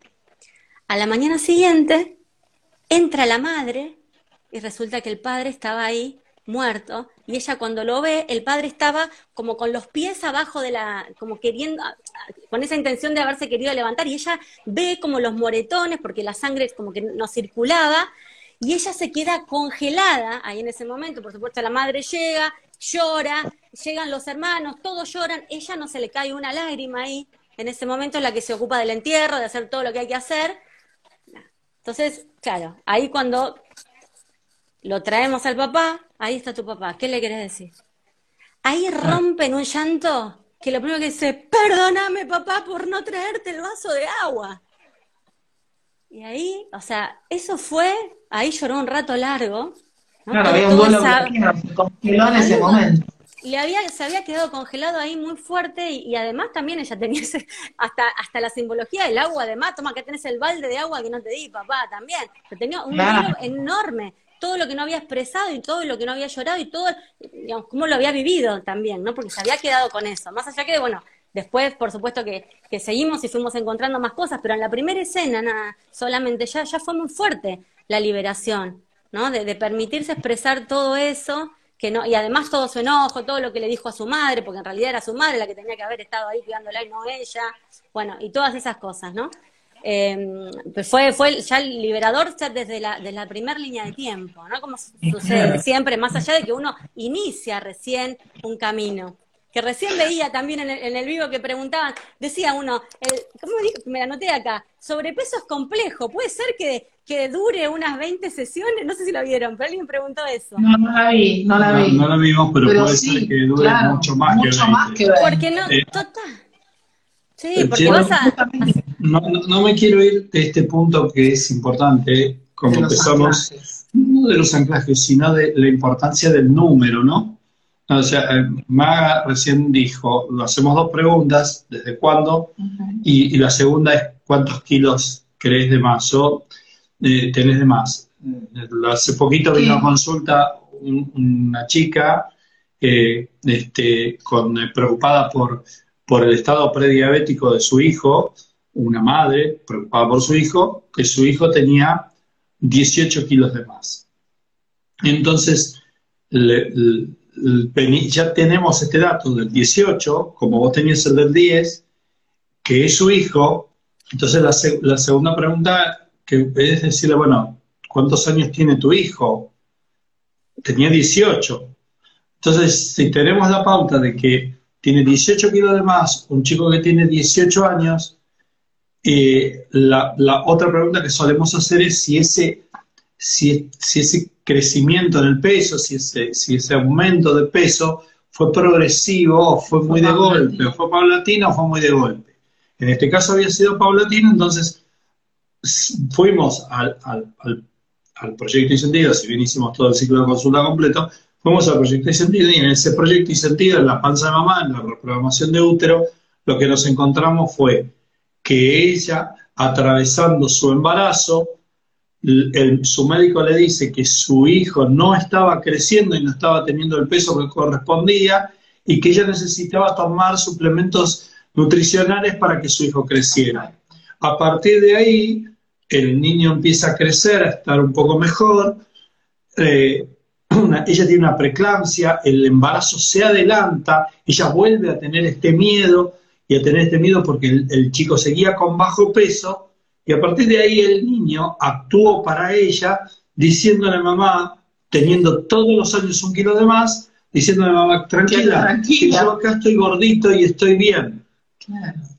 A la mañana siguiente, entra la madre y resulta que el padre estaba ahí muerto y ella cuando lo ve, el padre estaba como con los pies abajo de la, como queriendo, con esa intención de haberse querido levantar y ella ve como los moretones porque la sangre como que no circulaba y ella se queda congelada ahí en ese momento, por supuesto la madre llega, llora, llegan los hermanos, todos lloran, ella no se le cae una lágrima ahí, en ese momento es la que se ocupa del entierro, de hacer todo lo que hay que hacer. Entonces, claro, ahí cuando lo traemos al papá, ahí está tu papá, ¿qué le querés decir? Ahí rompen un llanto que lo primero que dice, perdóname papá por no traerte el vaso de agua. Y ahí, o sea, eso fue, ahí lloró un rato largo. Claro, había un duelo se congeló en ese momento. Le había, se había quedado congelado ahí muy fuerte y, además también ella tenía hasta, hasta la simbología del agua, además, toma que tenés el balde de agua que no te di, papá, también. Pero tenía un duelo enorme, todo lo que no había expresado y todo lo que no había llorado y todo, digamos, cómo lo había vivido también, ¿no? Porque se había quedado con eso. Más allá que, bueno, Después, por supuesto, que, seguimos y fuimos encontrando más cosas, pero en la primera escena nada, solamente ya, ya fue muy fuerte la liberación, ¿no? De, permitirse expresar todo eso, que no, y además todo su enojo, todo lo que le dijo a su madre, porque en realidad era su madre la que tenía que haber estado ahí cuidándola y no ella, bueno, y todas esas cosas, ¿no? Eh, pues fue, fue ya liberador ya desde la, desde la primera línea de tiempo, ¿no? Como sucede siempre, más allá de que uno inicia recién un camino. que recién veía también en el, en el vivo que preguntaban, decía uno, el, ¿cómo dijo? Me anoté acá, sobrepeso es complejo, puede ser que, que dure unas 20 sesiones, no sé si lo vieron, pero alguien preguntó eso. No, no la vi, no la vi. No, la vimos, pero, puede ser que dure mucho más mucho que Más que 20. Porque no, eh, total. Sí, eh, porque vas a... No, no, me quiero ir de este punto que es importante, como empezamos, no de los anclajes, sino de la importancia del número, ¿no? O sea, eh, Maga recién dijo, hacemos dos preguntas, ¿desde cuándo? y, la segunda es, ¿cuántos kilos crees de más o eh, tenés de más? Hace poquito vino a consulta una chica este, con, preocupada por, por el estado prediabético de su hijo, una madre preocupada por su hijo, que su hijo tenía 18 kilos de más. Entonces, ya tenemos este dato del 18, como vos tenías el del 10, que es su hijo. Entonces, la, segunda pregunta que es decirle, bueno, ¿cuántos años tiene tu hijo? Tenía 18. Entonces, si tenemos la pauta de que tiene 18 kilos de más, un chico que tiene 18 años, eh, la, otra pregunta que solemos hacer es si ese, si, ese crecimiento en el peso, si ese, si ese aumento de peso fue progresivo o fue muy de golpe, o fue paulatino o fue muy de golpe. En este caso había sido paulatino, entonces fuimos al, proyecto y sentido, si bien hicimos todo el ciclo de consulta completo, fuimos al proyecto y sentido y en ese proyecto y sentido, en la panza de mamá, en la reprogramación de útero, lo que nos encontramos fue que ella, atravesando su embarazo, su médico le dice que su hijo no estaba creciendo y no estaba teniendo el peso que correspondía y que ella necesitaba tomar suplementos nutricionales para que su hijo creciera. A partir de ahí, el niño empieza a crecer, a estar un poco mejor, eh, ella tiene una preeclampsia, el embarazo se adelanta, ella vuelve a tener este miedo, y a tener este miedo porque el, chico seguía con bajo peso y a partir de ahí el niño actuó para ella diciéndole a mamá, teniendo todos los años un kilo de más, diciéndole a mamá, tranquila, tranquila. yo acá estoy gordito y estoy bien.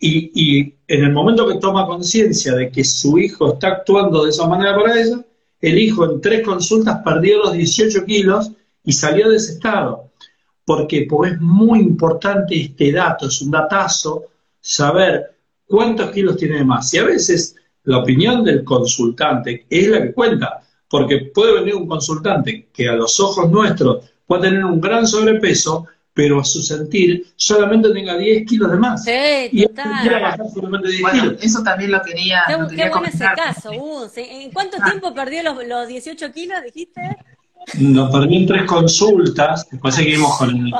Y, y, en el momento que toma conciencia de que su hijo está actuando de esa manera para ella, el hijo en tres consultas perdió los 18 kilos y salió de ese estado. Porque es muy importante este dato, es un datazo, saber cuántos kilos tiene de más. Y a veces la opinión del consultante es la que cuenta, porque puede venir un consultante que a los ojos nuestros puede tener un gran sobrepeso, pero a su sentir solamente tenga 10 kilos de más. Sí, total. bueno, eso también lo quería. Qué, qué bueno ese caso. Uh, ¿En cuánto ah. tiempo perdió los, los 18 kilos, dijiste? Nos perdí en tres consultas, después seguimos con el,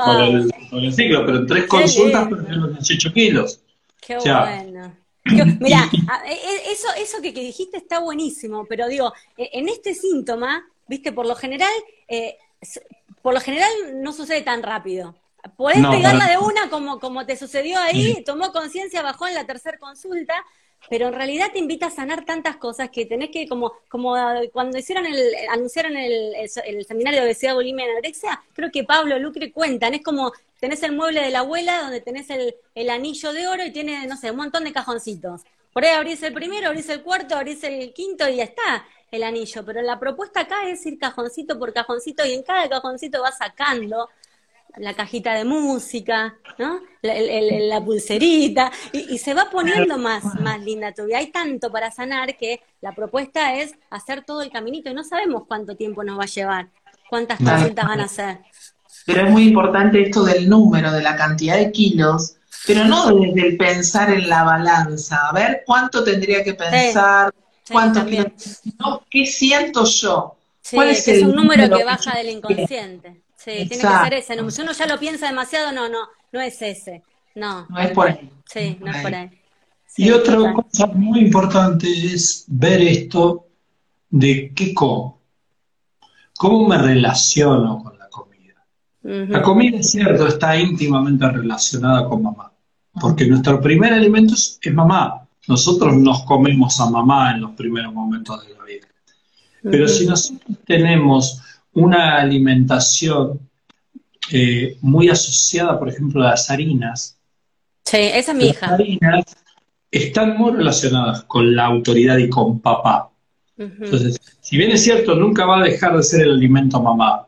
con el, ciclo, pero en tres consultas perdí los 18 kilos. Qué bueno. Mira, e, e, eso, eso que, dijiste está buenísimo, pero digo, e, en este síntoma, viste, por lo general, eh, por lo general no sucede tan rápido. Podés pegarla de una como, como te sucedió ahí, tomó conciencia, bajó en la tercera consulta, pero en realidad te invita a sanar tantas cosas que tenés que, como, como cuando hicieron el, anunciaron el, el, seminario de obesidad, bulimia y anorexia, creo que Pablo Lucre cuentan, es como tenés el mueble de la abuela donde tenés el, el anillo de oro y tiene, no sé, un montón de cajoncitos. Por ahí abrís el primero, abrís el cuarto, abrís el quinto y ya está el anillo. Pero la propuesta acá es ir cajoncito por cajoncito y en cada cajoncito vas sacando la cajita de música, ¿no? La, pulserita, y, se va poniendo más, más linda tu vida. Hay tanto para sanar que la propuesta es hacer todo el caminito y no sabemos cuánto tiempo nos va a llevar, cuántas consultas van a hacer. Pero es muy importante esto del número, de la cantidad de kilos, pero no desde el pensar en la balanza, a ver cuánto tendría que pensar, cuánto kilos, sino qué siento yo. ¿Cuál es, es un número que baja del inconsciente. Sí, tiene que ser ese número. Si uno ya lo piensa demasiado, no, no, no es ese. No. No es por ahí. Sí, no es por ahí. y otra cosa muy importante es ver esto de qué como. ¿Cómo me relaciono con la comida? La comida, es cierto, está íntimamente relacionada con mamá, porque nuestro primer alimento es, mamá. Nosotros nos comemos a mamá en los primeros momentos de la vida. Pero si nosotros tenemos una alimentación eh, muy asociada, por ejemplo, a las harinas. Sí, esa es mi hija. Las harinas están muy relacionadas con la autoridad y con papá. Entonces, si bien es cierto, nunca va a dejar de ser el alimento mamá,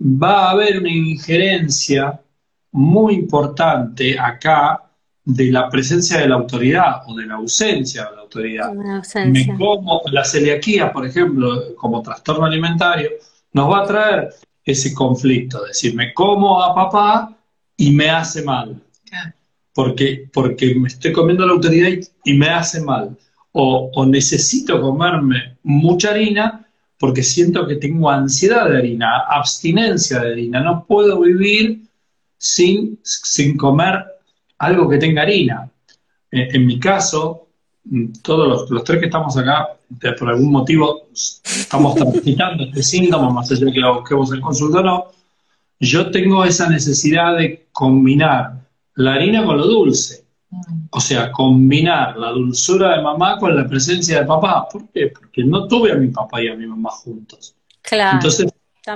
va a haber una injerencia muy importante acá de la presencia de la autoridad o de la ausencia de la autoridad. Me como la celiaquía, por ejemplo, como trastorno alimentario, nos va a traer ese conflicto, es decir, me como a papá y me hace mal. Porque, porque me estoy comiendo la autoridad y, me hace mal. O, o, necesito comerme mucha harina porque siento que tengo ansiedad de harina, abstinencia de harina. No puedo vivir sin, sin comer algo que tenga harina. En, mi caso, mm, todos los, tres que estamos acá, por algún motivo, estamos transitando este síntoma, más allá de que lo busquemos en consulta o no, yo tengo esa necesidad de combinar la harina con lo dulce. O sea, combinar la dulzura de mamá con la presencia de papá. ¿Por qué? Porque no tuve a mi papá y a mi mamá juntos. Claro. Entonces,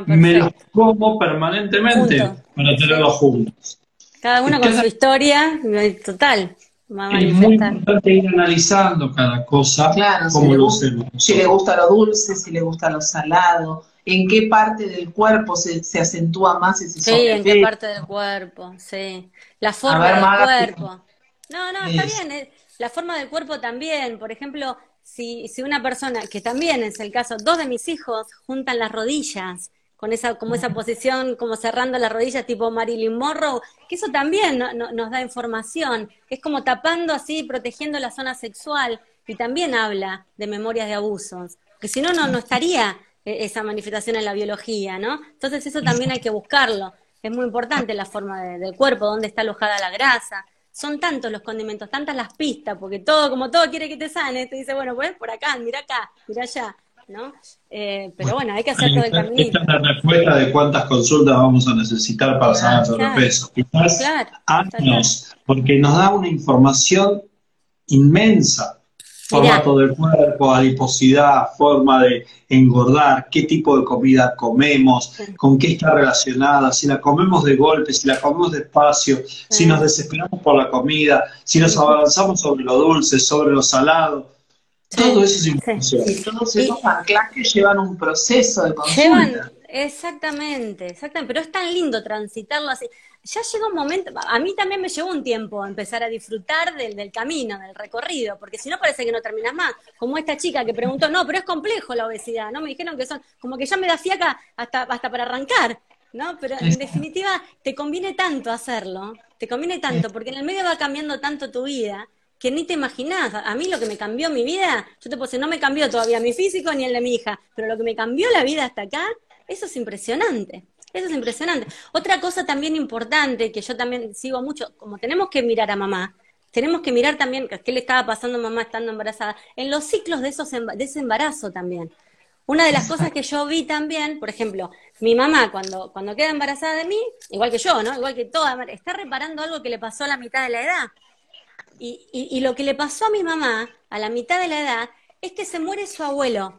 me los como permanentemente para tenerlos juntos. Cada uno con su historia, total. Es muy importante ir analizando cada cosa, claro, si, le gusta, si le gusta lo dulce, si le gusta lo salado, en qué parte del cuerpo se, se acentúa más ese Sí, en qué parte del cuerpo, sí. La forma del cuerpo. No, no, está bien. Eh, la forma del cuerpo también. Por ejemplo, si, si una persona, que también es el caso, dos de mis hijos juntan las rodillas con esa, como esa posición, como cerrando las rodillas tipo Marilyn Monroe, que eso también nos da información, es como tapando así, protegiendo la zona sexual, y también habla de memorias de abusos, que si no, no, estaría eh, esa manifestación en la biología, ¿no? Entonces eso también hay que buscarlo, es muy importante la forma del cuerpo, dónde está alojada la grasa, son tantos los condimentos, tantas las pistas, porque todo, como todo quiere que te sane, te dice, bueno, pues por acá, mira acá, mira allá. ¿No? Eh, pero bueno, hay que hacer todo el camino. Esta es la respuesta de cuántas consultas vamos a necesitar para sanar sobrepeso. Quizás años, porque nos da una información inmensa. Formato del cuerpo, adiposidad, forma de engordar, qué tipo de comida comemos, con qué está relacionada, si la comemos de golpe, si la comemos despacio, si nos desesperamos por la comida, si nos avanzamos sobre lo dulce, sobre lo salado todo eso es información. Y todos esos anclajes llevan un proceso de consulta. Llevan, exactamente, exactamente. Pero es tan lindo transitarlo así. Ya llega un momento, a mí también me llevó un tiempo empezar a disfrutar del, del camino, del recorrido, porque si no parece que no terminas más. Como esta chica que preguntó, no, pero es complejo la obesidad, ¿no? Me dijeron que son, como que ya me da fiaca hasta, hasta para arrancar. ¿no? Pero en definitiva te conviene tanto hacerlo, te conviene tanto, porque en el medio va cambiando tanto tu vida, que ni te imaginás. A mí lo que me cambió mi vida, yo te puedo decir, no me cambió todavía mi físico ni el de mi hija, pero lo que me cambió la vida hasta acá, eso es impresionante. Eso es impresionante. Otra cosa también importante que yo también sigo mucho, como tenemos que mirar a mamá, tenemos que mirar también qué le estaba pasando a mamá estando embarazada, en los ciclos de, esos, de ese embarazo también. Una de las cosas que yo vi también, por ejemplo, mi mamá cuando, cuando queda embarazada de mí, igual que yo, ¿no? Igual que toda, está reparando algo que le pasó a la mitad de la edad. Y, y, lo que le pasó a mi mamá a la mitad de la edad es que se muere su abuelo.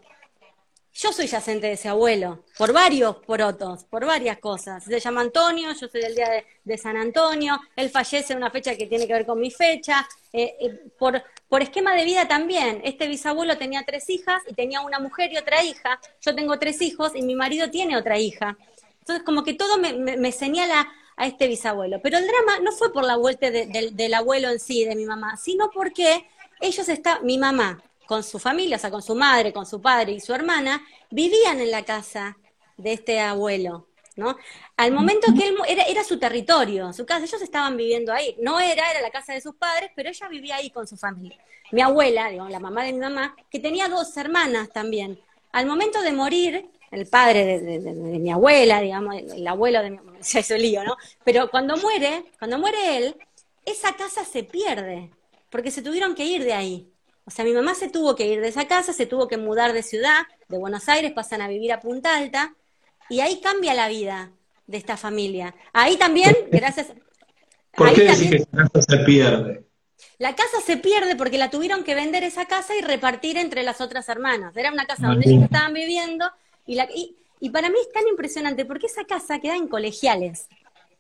Yo soy yacente de ese abuelo, por varios porotos, por varias cosas. Se llama Antonio, yo soy del día de, San Antonio, él fallece en una fecha que tiene que ver con mi fecha. Eh, eh, por, por esquema de vida también, este bisabuelo tenía tres hijas y tenía una mujer y otra hija. Yo tengo tres hijos y mi marido tiene otra hija. Entonces, como que todo me, me señala a este bisabuelo. Pero el drama no fue por la vuelta del abuelo en sí, de mi mamá, sino porque ellos está, mi mamá, con su familia, o sea, con su madre, con su padre y su hermana, vivían en la casa de este abuelo. ¿no? Al momento que él era, era su territorio, su casa, ellos estaban viviendo ahí. No era, era la casa de sus padres, pero ella vivía ahí con su familia. Mi abuela, la mamá de mi mamá, que tenía dos hermanas también. Al momento de morir, el padre de, mi abuela, digamos, el, abuelo de mi se hizo lío, ¿no? Pero cuando muere, cuando muere él, esa casa se pierde, porque se tuvieron que ir de ahí. O sea, mi mamá se tuvo que ir de esa casa, se tuvo que mudar de ciudad, de Buenos Aires, pasan a vivir a Punta Alta, y ahí cambia la vida de esta familia. Ahí también, gracias... ¿Por qué decís que esa casa se pierde? La casa se pierde porque la tuvieron que vender esa casa y repartir entre las otras hermanas. Era una casa donde ellos estaban viviendo y, la, y, para mí es tan impresionante porque esa casa queda en colegiales.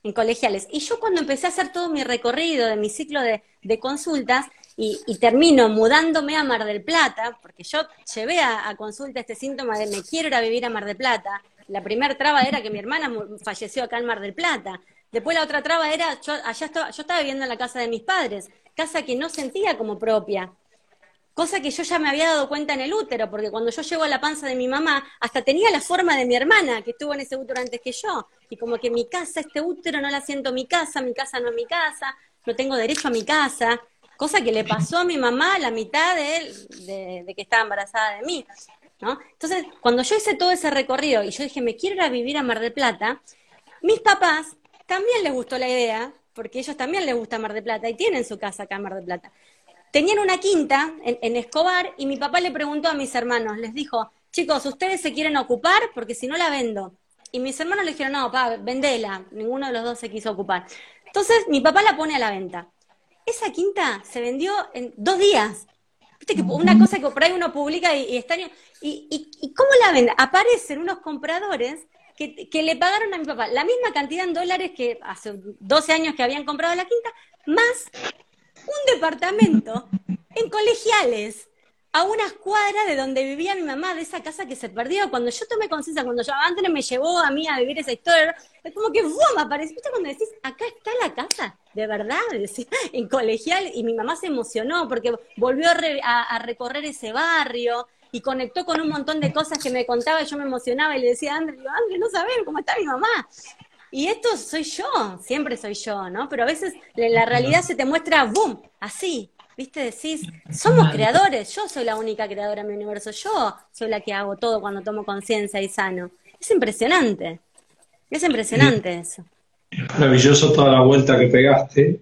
en colegiales. Y yo cuando empecé a hacer todo mi recorrido de mi ciclo de, consultas y, termino mudándome a Mar del Plata, porque yo llevé a, consulta este síntoma de me quiero ir a vivir a Mar del Plata. La primera traba era que mi hermana falleció acá en Mar del Plata. Después la otra traba era, yo, allá estaba, yo estaba viviendo en la casa de mis padres, casa que no sentía como propia. Cosa que yo ya me había dado cuenta en el útero, porque cuando yo llego a la panza de mi mamá, hasta tenía la forma de mi hermana, que estuvo en ese útero antes que yo. Y como que mi casa, este útero, no la siento mi casa, mi casa no es mi casa, no tengo derecho a mi casa. Cosa que le pasó a mi mamá la mitad de, de, que estaba embarazada de mí. ¿no? Entonces, cuando yo hice todo ese recorrido y yo dije, me quiero ir a vivir a Mar del Plata, mis papás también les gustó la idea, porque ellos también les gusta Mar del Plata y tienen su casa acá en Mar del Plata tenían una quinta en, Escobar y mi papá le preguntó a mis hermanos, les dijo, chicos, ¿ustedes se quieren ocupar? Porque si no la vendo. Y mis hermanos le dijeron, no, papá, vendela. Ninguno de los dos se quiso ocupar. Entonces mi papá la pone a la venta. Esa quinta se vendió en dos días. Viste que una cosa que por ahí uno publica y, está... Y, y, cómo la vende? Aparecen unos compradores que, que, le pagaron a mi papá la misma cantidad en dólares que hace 12 años que habían comprado la quinta, más un departamento en colegiales a unas cuadras de donde vivía mi mamá, de esa casa que se perdió. Cuando yo tomé conciencia, cuando yo antes me llevó a mí a vivir esa historia, es como que ¡bum! apareció. ¿Viste cuando decís, acá está la casa? De verdad, en colegial, y mi mamá se emocionó porque volvió a, recorrer ese barrio y conectó con un montón de cosas que me contaba y yo me emocionaba y le decía a André, André, no sabes cómo está mi mamá. Y esto soy yo, siempre soy yo, ¿no? Pero a veces la realidad se te muestra, ¡boom! Así, ¿viste? Decís, somos creadores, yo soy la única creadora en mi universo, yo soy la que hago todo cuando tomo conciencia y sano. Es impresionante, es impresionante eso. Maravilloso toda la vuelta que pegaste.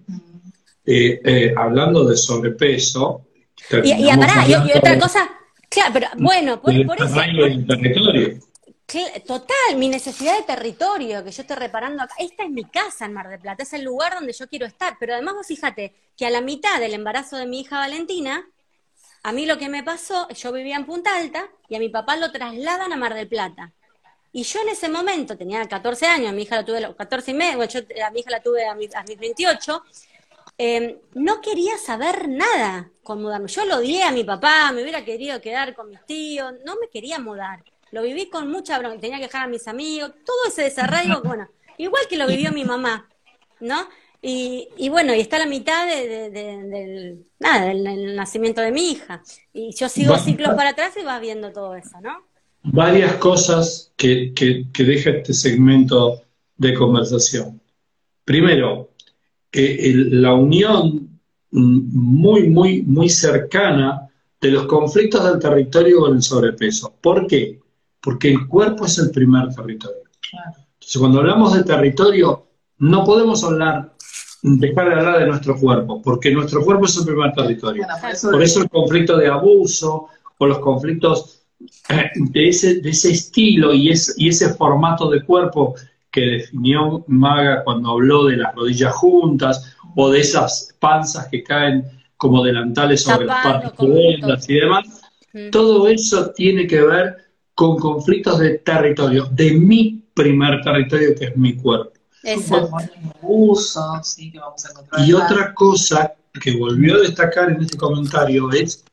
Eh, eh, hablando de sobrepeso. Y, y, y, otra cosa, claro, pero bueno, por, por eso. Total, mi necesidad de territorio, que yo estoy reparando acá. Esta es mi casa en Mar del Plata, es el lugar donde yo quiero estar. Pero además vos fíjate que a la mitad del embarazo de mi hija Valentina, a mí lo que me pasó, yo vivía en Punta Alta y a mi papá lo trasladan a Mar del Plata. Y yo en ese momento, tenía 14 años, a mi hija la tuve a los 14 y medio, yo a mi hija la tuve a mis, 28, em, no quería saber nada con mudarme. Yo lo odié a mi papá, me hubiera querido quedar con mis tíos, no me quería mudar. Lo viví con mucha bronca, tenía que dejar a mis amigos, todo ese desarraigo, bueno, igual que lo vivió mi mamá, ¿no? Y, y bueno, y está la mitad de, del, nada, del, nacimiento de mi hija. Y yo sigo ciclos para atrás y vas viendo todo eso, ¿no? Varias cosas que, que, deja este segmento de conversación. Primero, que la unión muy, muy, muy cercana de los conflictos del territorio con el sobrepeso. ¿Por qué? Porque el cuerpo es el primer territorio. Entonces, cuando hablamos de territorio, no podemos hablar, dejar de hablar de nuestro cuerpo, porque nuestro cuerpo es el primer territorio. por, eso el conflicto de abuso o los conflictos eh, de ese, de ese estilo y, y ese formato de cuerpo que definió Maga cuando habló de las rodillas juntas o de esas panzas que caen como delantales sobre las partes y demás, todo eso tiene que ver con conflictos de territorio, de mi primer territorio que es mi cuerpo. y otra cosa que volvió a destacar en este comentario es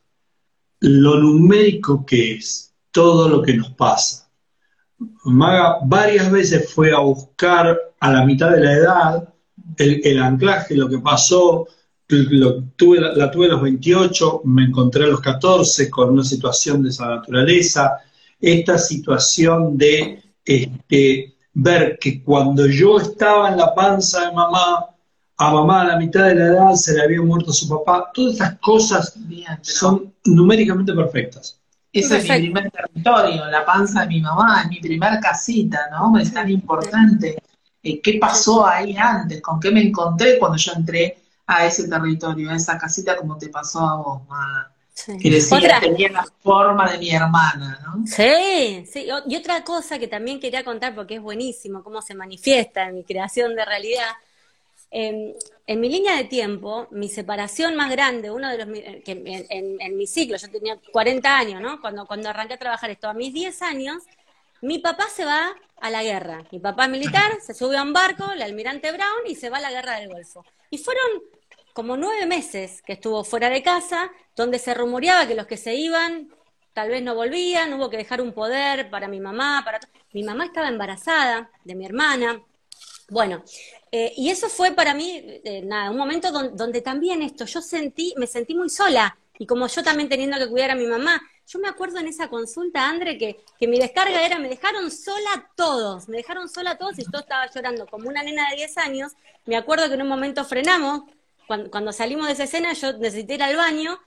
lo numérico que es todo lo que nos pasa. Maga varias veces fue a buscar a la mitad de la edad el, anclaje, lo que pasó, tuve, la tuve a los 28, me encontré a los 14 con una situación de esa naturaleza, esta situación de este, ver que cuando yo estaba en la panza de mamá, a mamá a la mitad de la edad se le había muerto su papá, todas estas cosas son numéricamente perfectas. Ese es mi primer territorio, la panza de mi mamá, es mi primer casita, ¿no? Es tan importante. Eh, ¿Qué pasó ahí antes? ¿Con qué me encontré cuando yo entré a ese territorio, a esa casita como te pasó a vos, mamá? Que decía, tenía la forma de mi hermana, ¿no? Sí, sí. Y otra cosa que también quería contar, porque es buenísimo cómo se manifiesta en mi creación de realidad. En mi línea de tiempo, mi separación más grande, uno de los que en, mi ciclo, yo tenía 40 años, ¿no? Cuando, cuando arranqué a trabajar esto, a mis 10 años, Mi papá se va a la guerra. Mi papá es militar, se sube a un barco, el almirante Brown, y se va a la guerra del Golfo. Y fueron como nueve meses que estuvo fuera de casa, donde se rumoreaba que los que se iban tal vez no volvían, hubo que dejar un poder para mi mamá, para mi mamá estaba embarazada de mi hermana. Bueno, eh, y eso fue para mí, eh, nada, un momento donde, también esto, yo sentí, me sentí muy sola, y como yo también teniendo que cuidar a mi mamá, yo me acuerdo en esa consulta, André, que, que mi descarga era, me dejaron sola todos, me dejaron sola todos y yo estaba llorando como una nena de 10 años. Me acuerdo que en un momento frenamos, cuando, salimos de esa escena yo necesité ir al baño,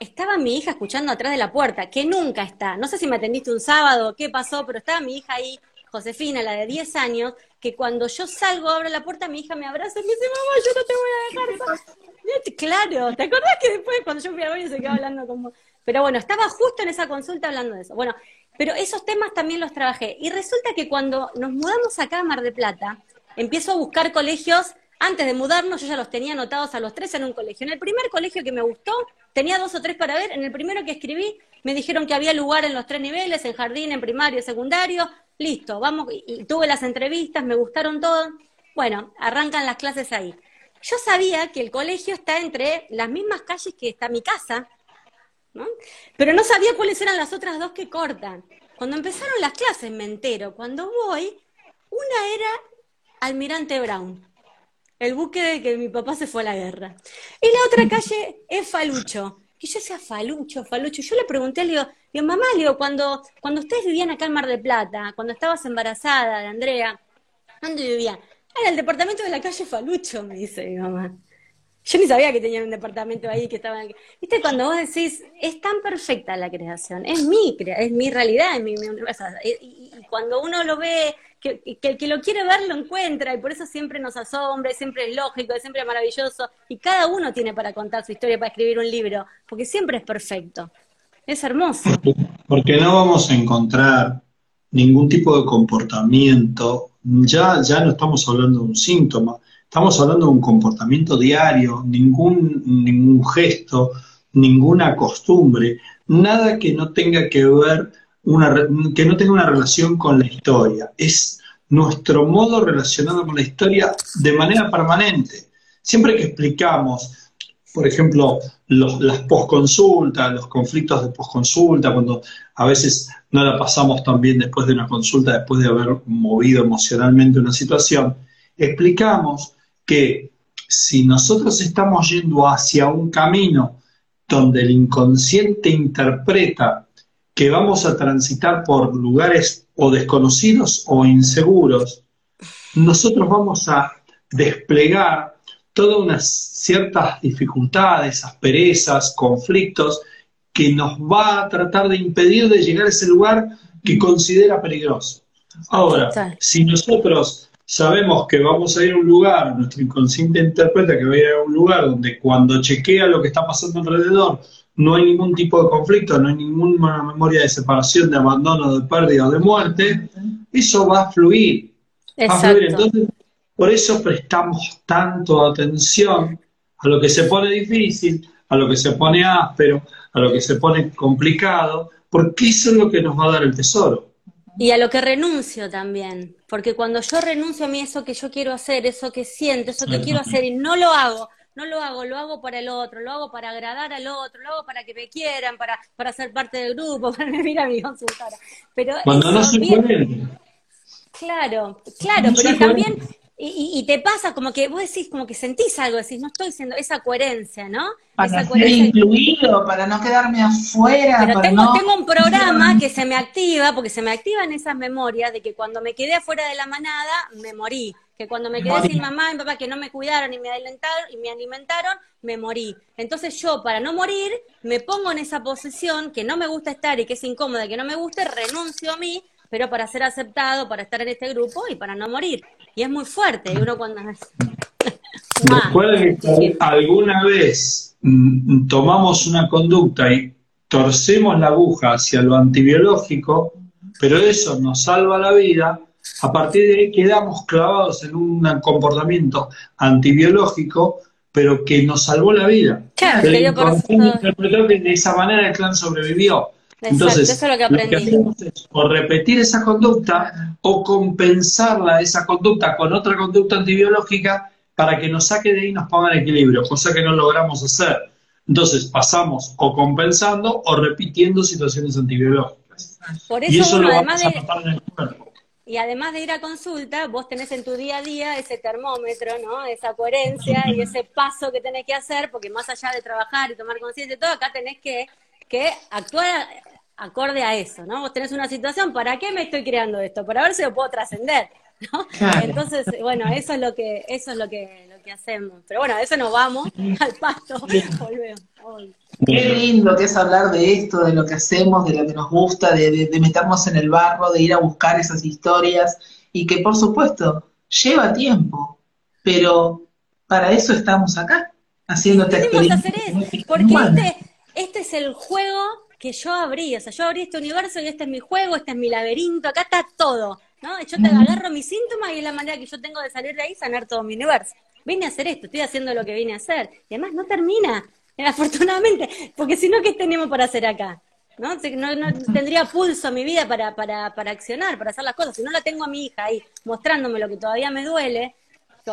estaba mi hija escuchando atrás de la puerta, que nunca está. No sé si me atendiste un sábado, qué pasó, pero estaba mi hija ahí, Josefina, la de 10 años, que cuando yo salgo, abro la puerta, mi hija me abraza y me dice, mamá, yo no te voy a dejar. Claro, ¿te acordás que después cuando yo fui al baño se quedaba hablando como... Pero bueno, estaba justo en esa consulta hablando de eso. Bueno, pero esos temas también los trabajé. Y resulta que cuando nos mudamos acá a Mar de Plata, empiezo a buscar colegios. Antes de mudarnos, yo ya los tenía anotados a los tres en un colegio. En el primer colegio que me gustó, tenía dos o tres para ver. En el primero que escribí, me dijeron que había lugar en los tres niveles, en jardín, en primario, secundario. Listo, vamos. Y tuve las entrevistas, me gustaron todos. Bueno, arrancan las clases ahí. Yo sabía que el colegio está entre las mismas calles que está mi casa, pero no sabía cuáles eran las otras dos que cortan. Cuando empezaron las clases me entero. Cuando voy, una era Almirante Brown, el buque de que mi papá se fue a la guerra. Y la otra calle es Falucho. Y yo decía, Falucho, Falucho. Yo le pregunté, le digo, mamá, le digo, cuando, cuando ustedes vivían acá en Mar de Plata, cuando estabas embarazada de Andrea, ¿dónde vivían? Era el departamento de la calle Falucho, me dice mi mamá. Yo ni sabía que tenía un departamento ahí que estaba. Viste, cuando vos decís, es tan perfecta la creación, es mi, es mi realidad, es mi, universo. Y, cuando uno lo ve, que, el que lo quiere ver lo encuentra, y por eso siempre nos asombra, siempre es lógico, es siempre maravilloso. Y cada uno tiene para contar su historia, para escribir un libro, porque siempre es perfecto. Es hermoso. Porque, no vamos a encontrar ningún tipo de comportamiento, ya, ya no estamos hablando de un síntoma, Estamos hablando de un comportamiento diario, ningún, ningún gesto, ninguna costumbre, nada que no tenga que ver, que no tenga una relación con la historia. Es nuestro modo relacionado con la historia de manera permanente. Siempre que explicamos, por ejemplo, los, las posconsultas, los conflictos de posconsulta, cuando a veces no la pasamos tan bien después de una consulta, después de haber movido emocionalmente una situación, explicamos que si nosotros estamos yendo hacia un camino donde el inconsciente interpreta que vamos a transitar por lugares o desconocidos o inseguros, nosotros vamos a desplegar todas unas ciertas dificultades, asperezas, conflictos, que nos va a tratar de impedir de llegar a ese lugar que considera peligroso. Ahora, si nosotros sabemos que vamos a ir a un lugar, nuestro inconsciente interpreta que va a ir a un lugar donde cuando chequea lo que está pasando alrededor, no hay ningún tipo de conflicto, no hay ninguna memoria de separación, de abandono, de pérdida o de muerte, eso va a fluir. Va a fluir. Entonces, por eso prestamos tanto atención a lo que se pone difícil, a lo que se pone áspero, a lo que se pone complicado, porque eso es lo que nos va a dar el tesoro. Y a lo que renuncio también, porque cuando yo renuncio a mí eso que yo quiero hacer, eso que siento, eso que quiero hacer y no lo hago, no lo hago, lo hago para el otro, lo hago para agradar al otro, lo hago para que me quieran, para, para ser parte del grupo, para venir a mi consultora. Pero cuando no se puede. Claro, claro, pero también y, te pasa como que vos decís, como que sentís algo, decís, no estoy siendo esa coherencia, ¿no? Para ser incluido, para no quedarme afuera. Pero tengo, tengo un programa que se me activa, porque se me activan esas memorias de que cuando me quedé afuera de la manada, me morí. Que cuando me quedé sin mamá y papá que no me cuidaron y me alimentaron, y me alimentaron, me morí. Entonces yo, para no morir, me pongo en esa posición que no me gusta estar y que es incómoda, que no me gusta, renuncio a mí, pero para ser aceptado, para estar en este grupo y para no morir. Y es muy fuerte, uno cuando... Que alguna vez mm, tomamos una conducta y torcemos la aguja hacia lo antibiológico, pero eso nos salva la vida, a partir de ahí quedamos clavados en un comportamiento antibiológico, pero que nos salvó la vida. Claro, el interpretó que de esa manera el clan sobrevivió. Entonces, eso es lo que aprendí. hacemos es o repetir esa conducta o compensarla, esa conducta, con otra conducta antibiológica para que nos saque de ahí y nos ponga en equilibrio, cosa que no logramos hacer. Entonces, pasamos o compensando o repitiendo situaciones antibiológicas. Por y eso, eso uno, lo además de, en el cuerpo. Y además de ir a consulta, vos tenés en tu día a día ese termómetro, ¿no? Esa coherencia y ese paso que tenés que hacer, porque más allá de trabajar y tomar conciencia y todo, acá tenés que, que actuar acorde a eso, ¿no? Vos tenés una situación, ¿para qué me estoy creando esto? Para ver si lo puedo trascender, ¿no? Claro. Entonces, bueno, eso es lo que, eso es lo que, lo que hacemos. Pero bueno, a eso nos vamos al pasto, volvemos. Qué lindo que es hablar de esto, de lo que hacemos, de lo que nos gusta, de, de- de meternos en el barro, de ir a buscar esas historias y que por supuesto lleva tiempo, pero para eso estamos acá, haciendo esta experiencia. hacer eso, porque este, este es el juego que yo abrí, o sea, yo abrí este universo y este es mi juego, este es mi laberinto, acá está todo, ¿no? Yo te agarro mis síntomas y es la manera que yo tengo de salir de ahí y sanar todo mi universo. Vine a hacer esto, estoy haciendo lo que vine a hacer. Y además no termina, afortunadamente, porque si no, ¿qué tenemos para hacer acá? ¿No? No, no tendría pulso mi vida para, para, para accionar, para hacer las cosas. Si no la tengo a mi hija ahí mostrándome lo que todavía me duele,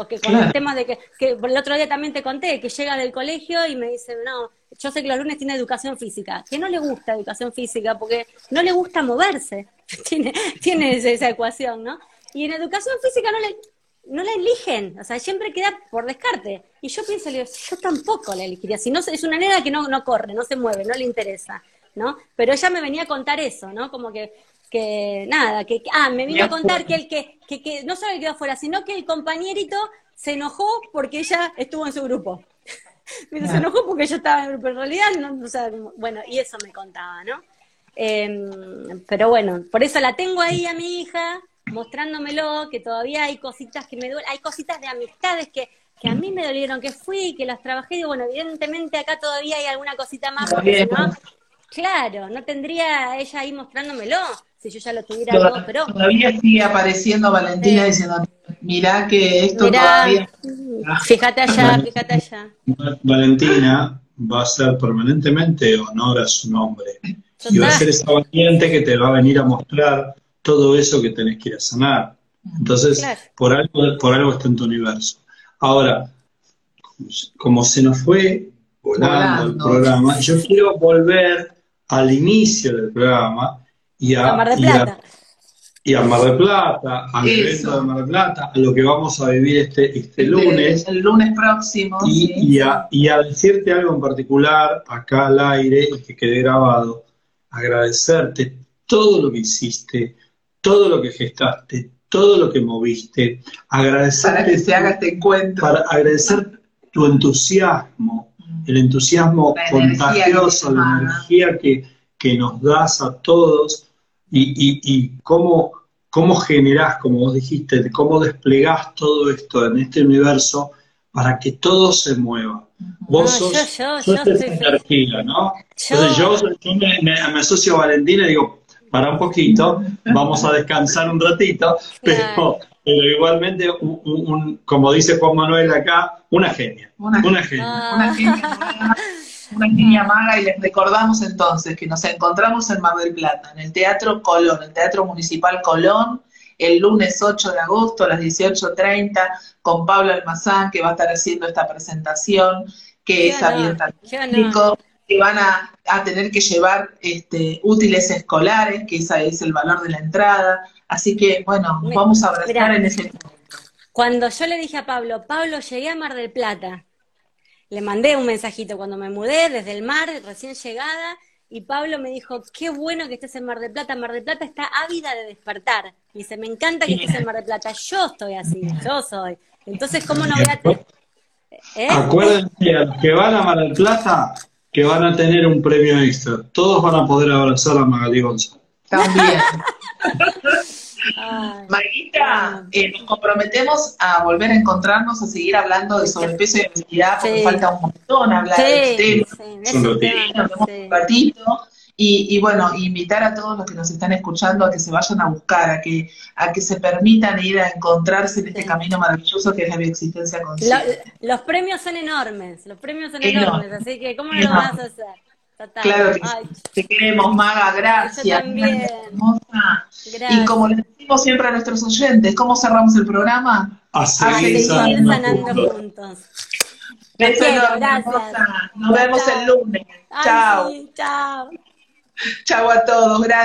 que con Claro. el tema de que, que el otro día también te conté, que llega del colegio y me dice, no, yo sé que los lunes tiene educación física, que no le gusta educación física porque no le gusta moverse, tiene, tiene esa, ecuación, ¿no? Y en educación física no le, no la eligen, o sea, siempre queda por descarte. Y yo pienso, digo, yo tampoco la elegiría, si no es una nena que no, no corre, no se mueve, no le interesa, ¿no? Pero ella me venía a contar eso, ¿no? Como que, que nada, que, ah, me vino a contar que el que, que, que no solo quedó afuera, sino que el compañerito se enojó porque ella estuvo en su grupo. Se enojó porque yo estaba en el grupo, en realidad, no, o sea, bueno, y eso me contaba, ¿no? Em, pero bueno, por eso la tengo ahí a mi hija, mostrándomelo, que todavía hay cositas que me duelen, hay cositas de amistades que, que a mí me dolieron, que fui, que las trabajé, y bueno, evidentemente acá todavía hay alguna cosita más, porque no, claro, no tendría ella ahí mostrándomelo, si yo ya lo tuviera todo, Toda- pero Todavía sigue apareciendo Valentina Sí. diciendo, mirá que esto mirá, todavía... fíjate allá, fíjate allá. Valentina va a hacer permanentemente honor a su nombre. Y va a ser esa valiente que te va a venir a mostrar todo eso que tenés que ir a sanar. Entonces, Claro. por, algo, por algo está en tu universo. Ahora, como se- nos fue volando, el programa, yo quiero volver al inicio del programa y a, A Mar del y a- Plata. y a Mar del Plata, al Eso. evento de Mar del Plata, a lo que vamos a vivir este, este lunes. El, lunes próximo. Y, sí. y a, y a decirte algo en particular, acá al aire, y que quede grabado, agradecerte todo lo que hiciste, todo lo que gestaste, todo lo que moviste, agradecerte para que se haga este encuentro. para agradecer tu entusiasmo, el entusiasmo La contagioso, la energía que, que nos das a todos y, y, y cómo, cómo generás, como vos dijiste, cómo desplegás todo esto en este universo para que todo se mueva. Vos No, sos, yo- yo- sos yo esa estoy feliz. energía, ¿no? Yo- Entonces yo, yo me, me- me asocio a Valentina y digo, para un poquito, vamos a descansar un ratito, pero, Claro. pero igualmente, un- un- un- como dice Juan Manuel acá, una genia, Una, una genia. Ah. una genia maga, una genia maga, y les recordamos entonces que nos encontramos en Mar del Plata, en el Teatro Colón, el Teatro Municipal Colón, el lunes 8 de agosto a las 18.30, con Pablo Almazán, que va a estar haciendo esta presentación, que es abierta al que van a, a tener que llevar este, útiles escolares, que ese es el valor de la entrada. Así que, bueno, nos vamos a abrazar mirá. en ese momento. Cuando yo le dije a Pablo, Pablo, llegué a Mar del Plata, le mandé un mensajito cuando me mudé desde el mar, recién llegada, y Pablo me dijo, qué bueno que estés en Mar del Plata, Mar del Plata está ávida de despertar. Y dice, me encanta que estés en Mar del Plata, yo estoy así, yo soy. Entonces, ¿cómo no voy a... te- ¿Eh? Acuérdense, a los que van a Mar del Plata, que van a tener un premio extra. Todos van a poder abrazar a Magalí González. También. Ay, Marguita, eh, nos comprometemos a volver a encontrarnos, a seguir hablando de sobrepeso y obesidad, porque Sí. falta un montón hablar del sí, tema. sí, un un ratito. tema, Nos vemos sí. un ratito. Y, y bueno, invitar a todos los que nos están escuchando a que se vayan a buscar, a que, a que se permitan ir a encontrarse en este Sí. camino maravilloso que es la bioexistencia Lo- consciente. los premios son enormes, los premios son Enorme. enormes, así que ¿cómo no lo vas a hacer? Claro que te queremos, Maga, gracias. Hermosa. Y como le decimos siempre a nuestros oyentes, ¿cómo cerramos el programa? A seguir, sanando, juntos. Beso Nos vemos el lunes. chao. chao. Chao a todos, gracias.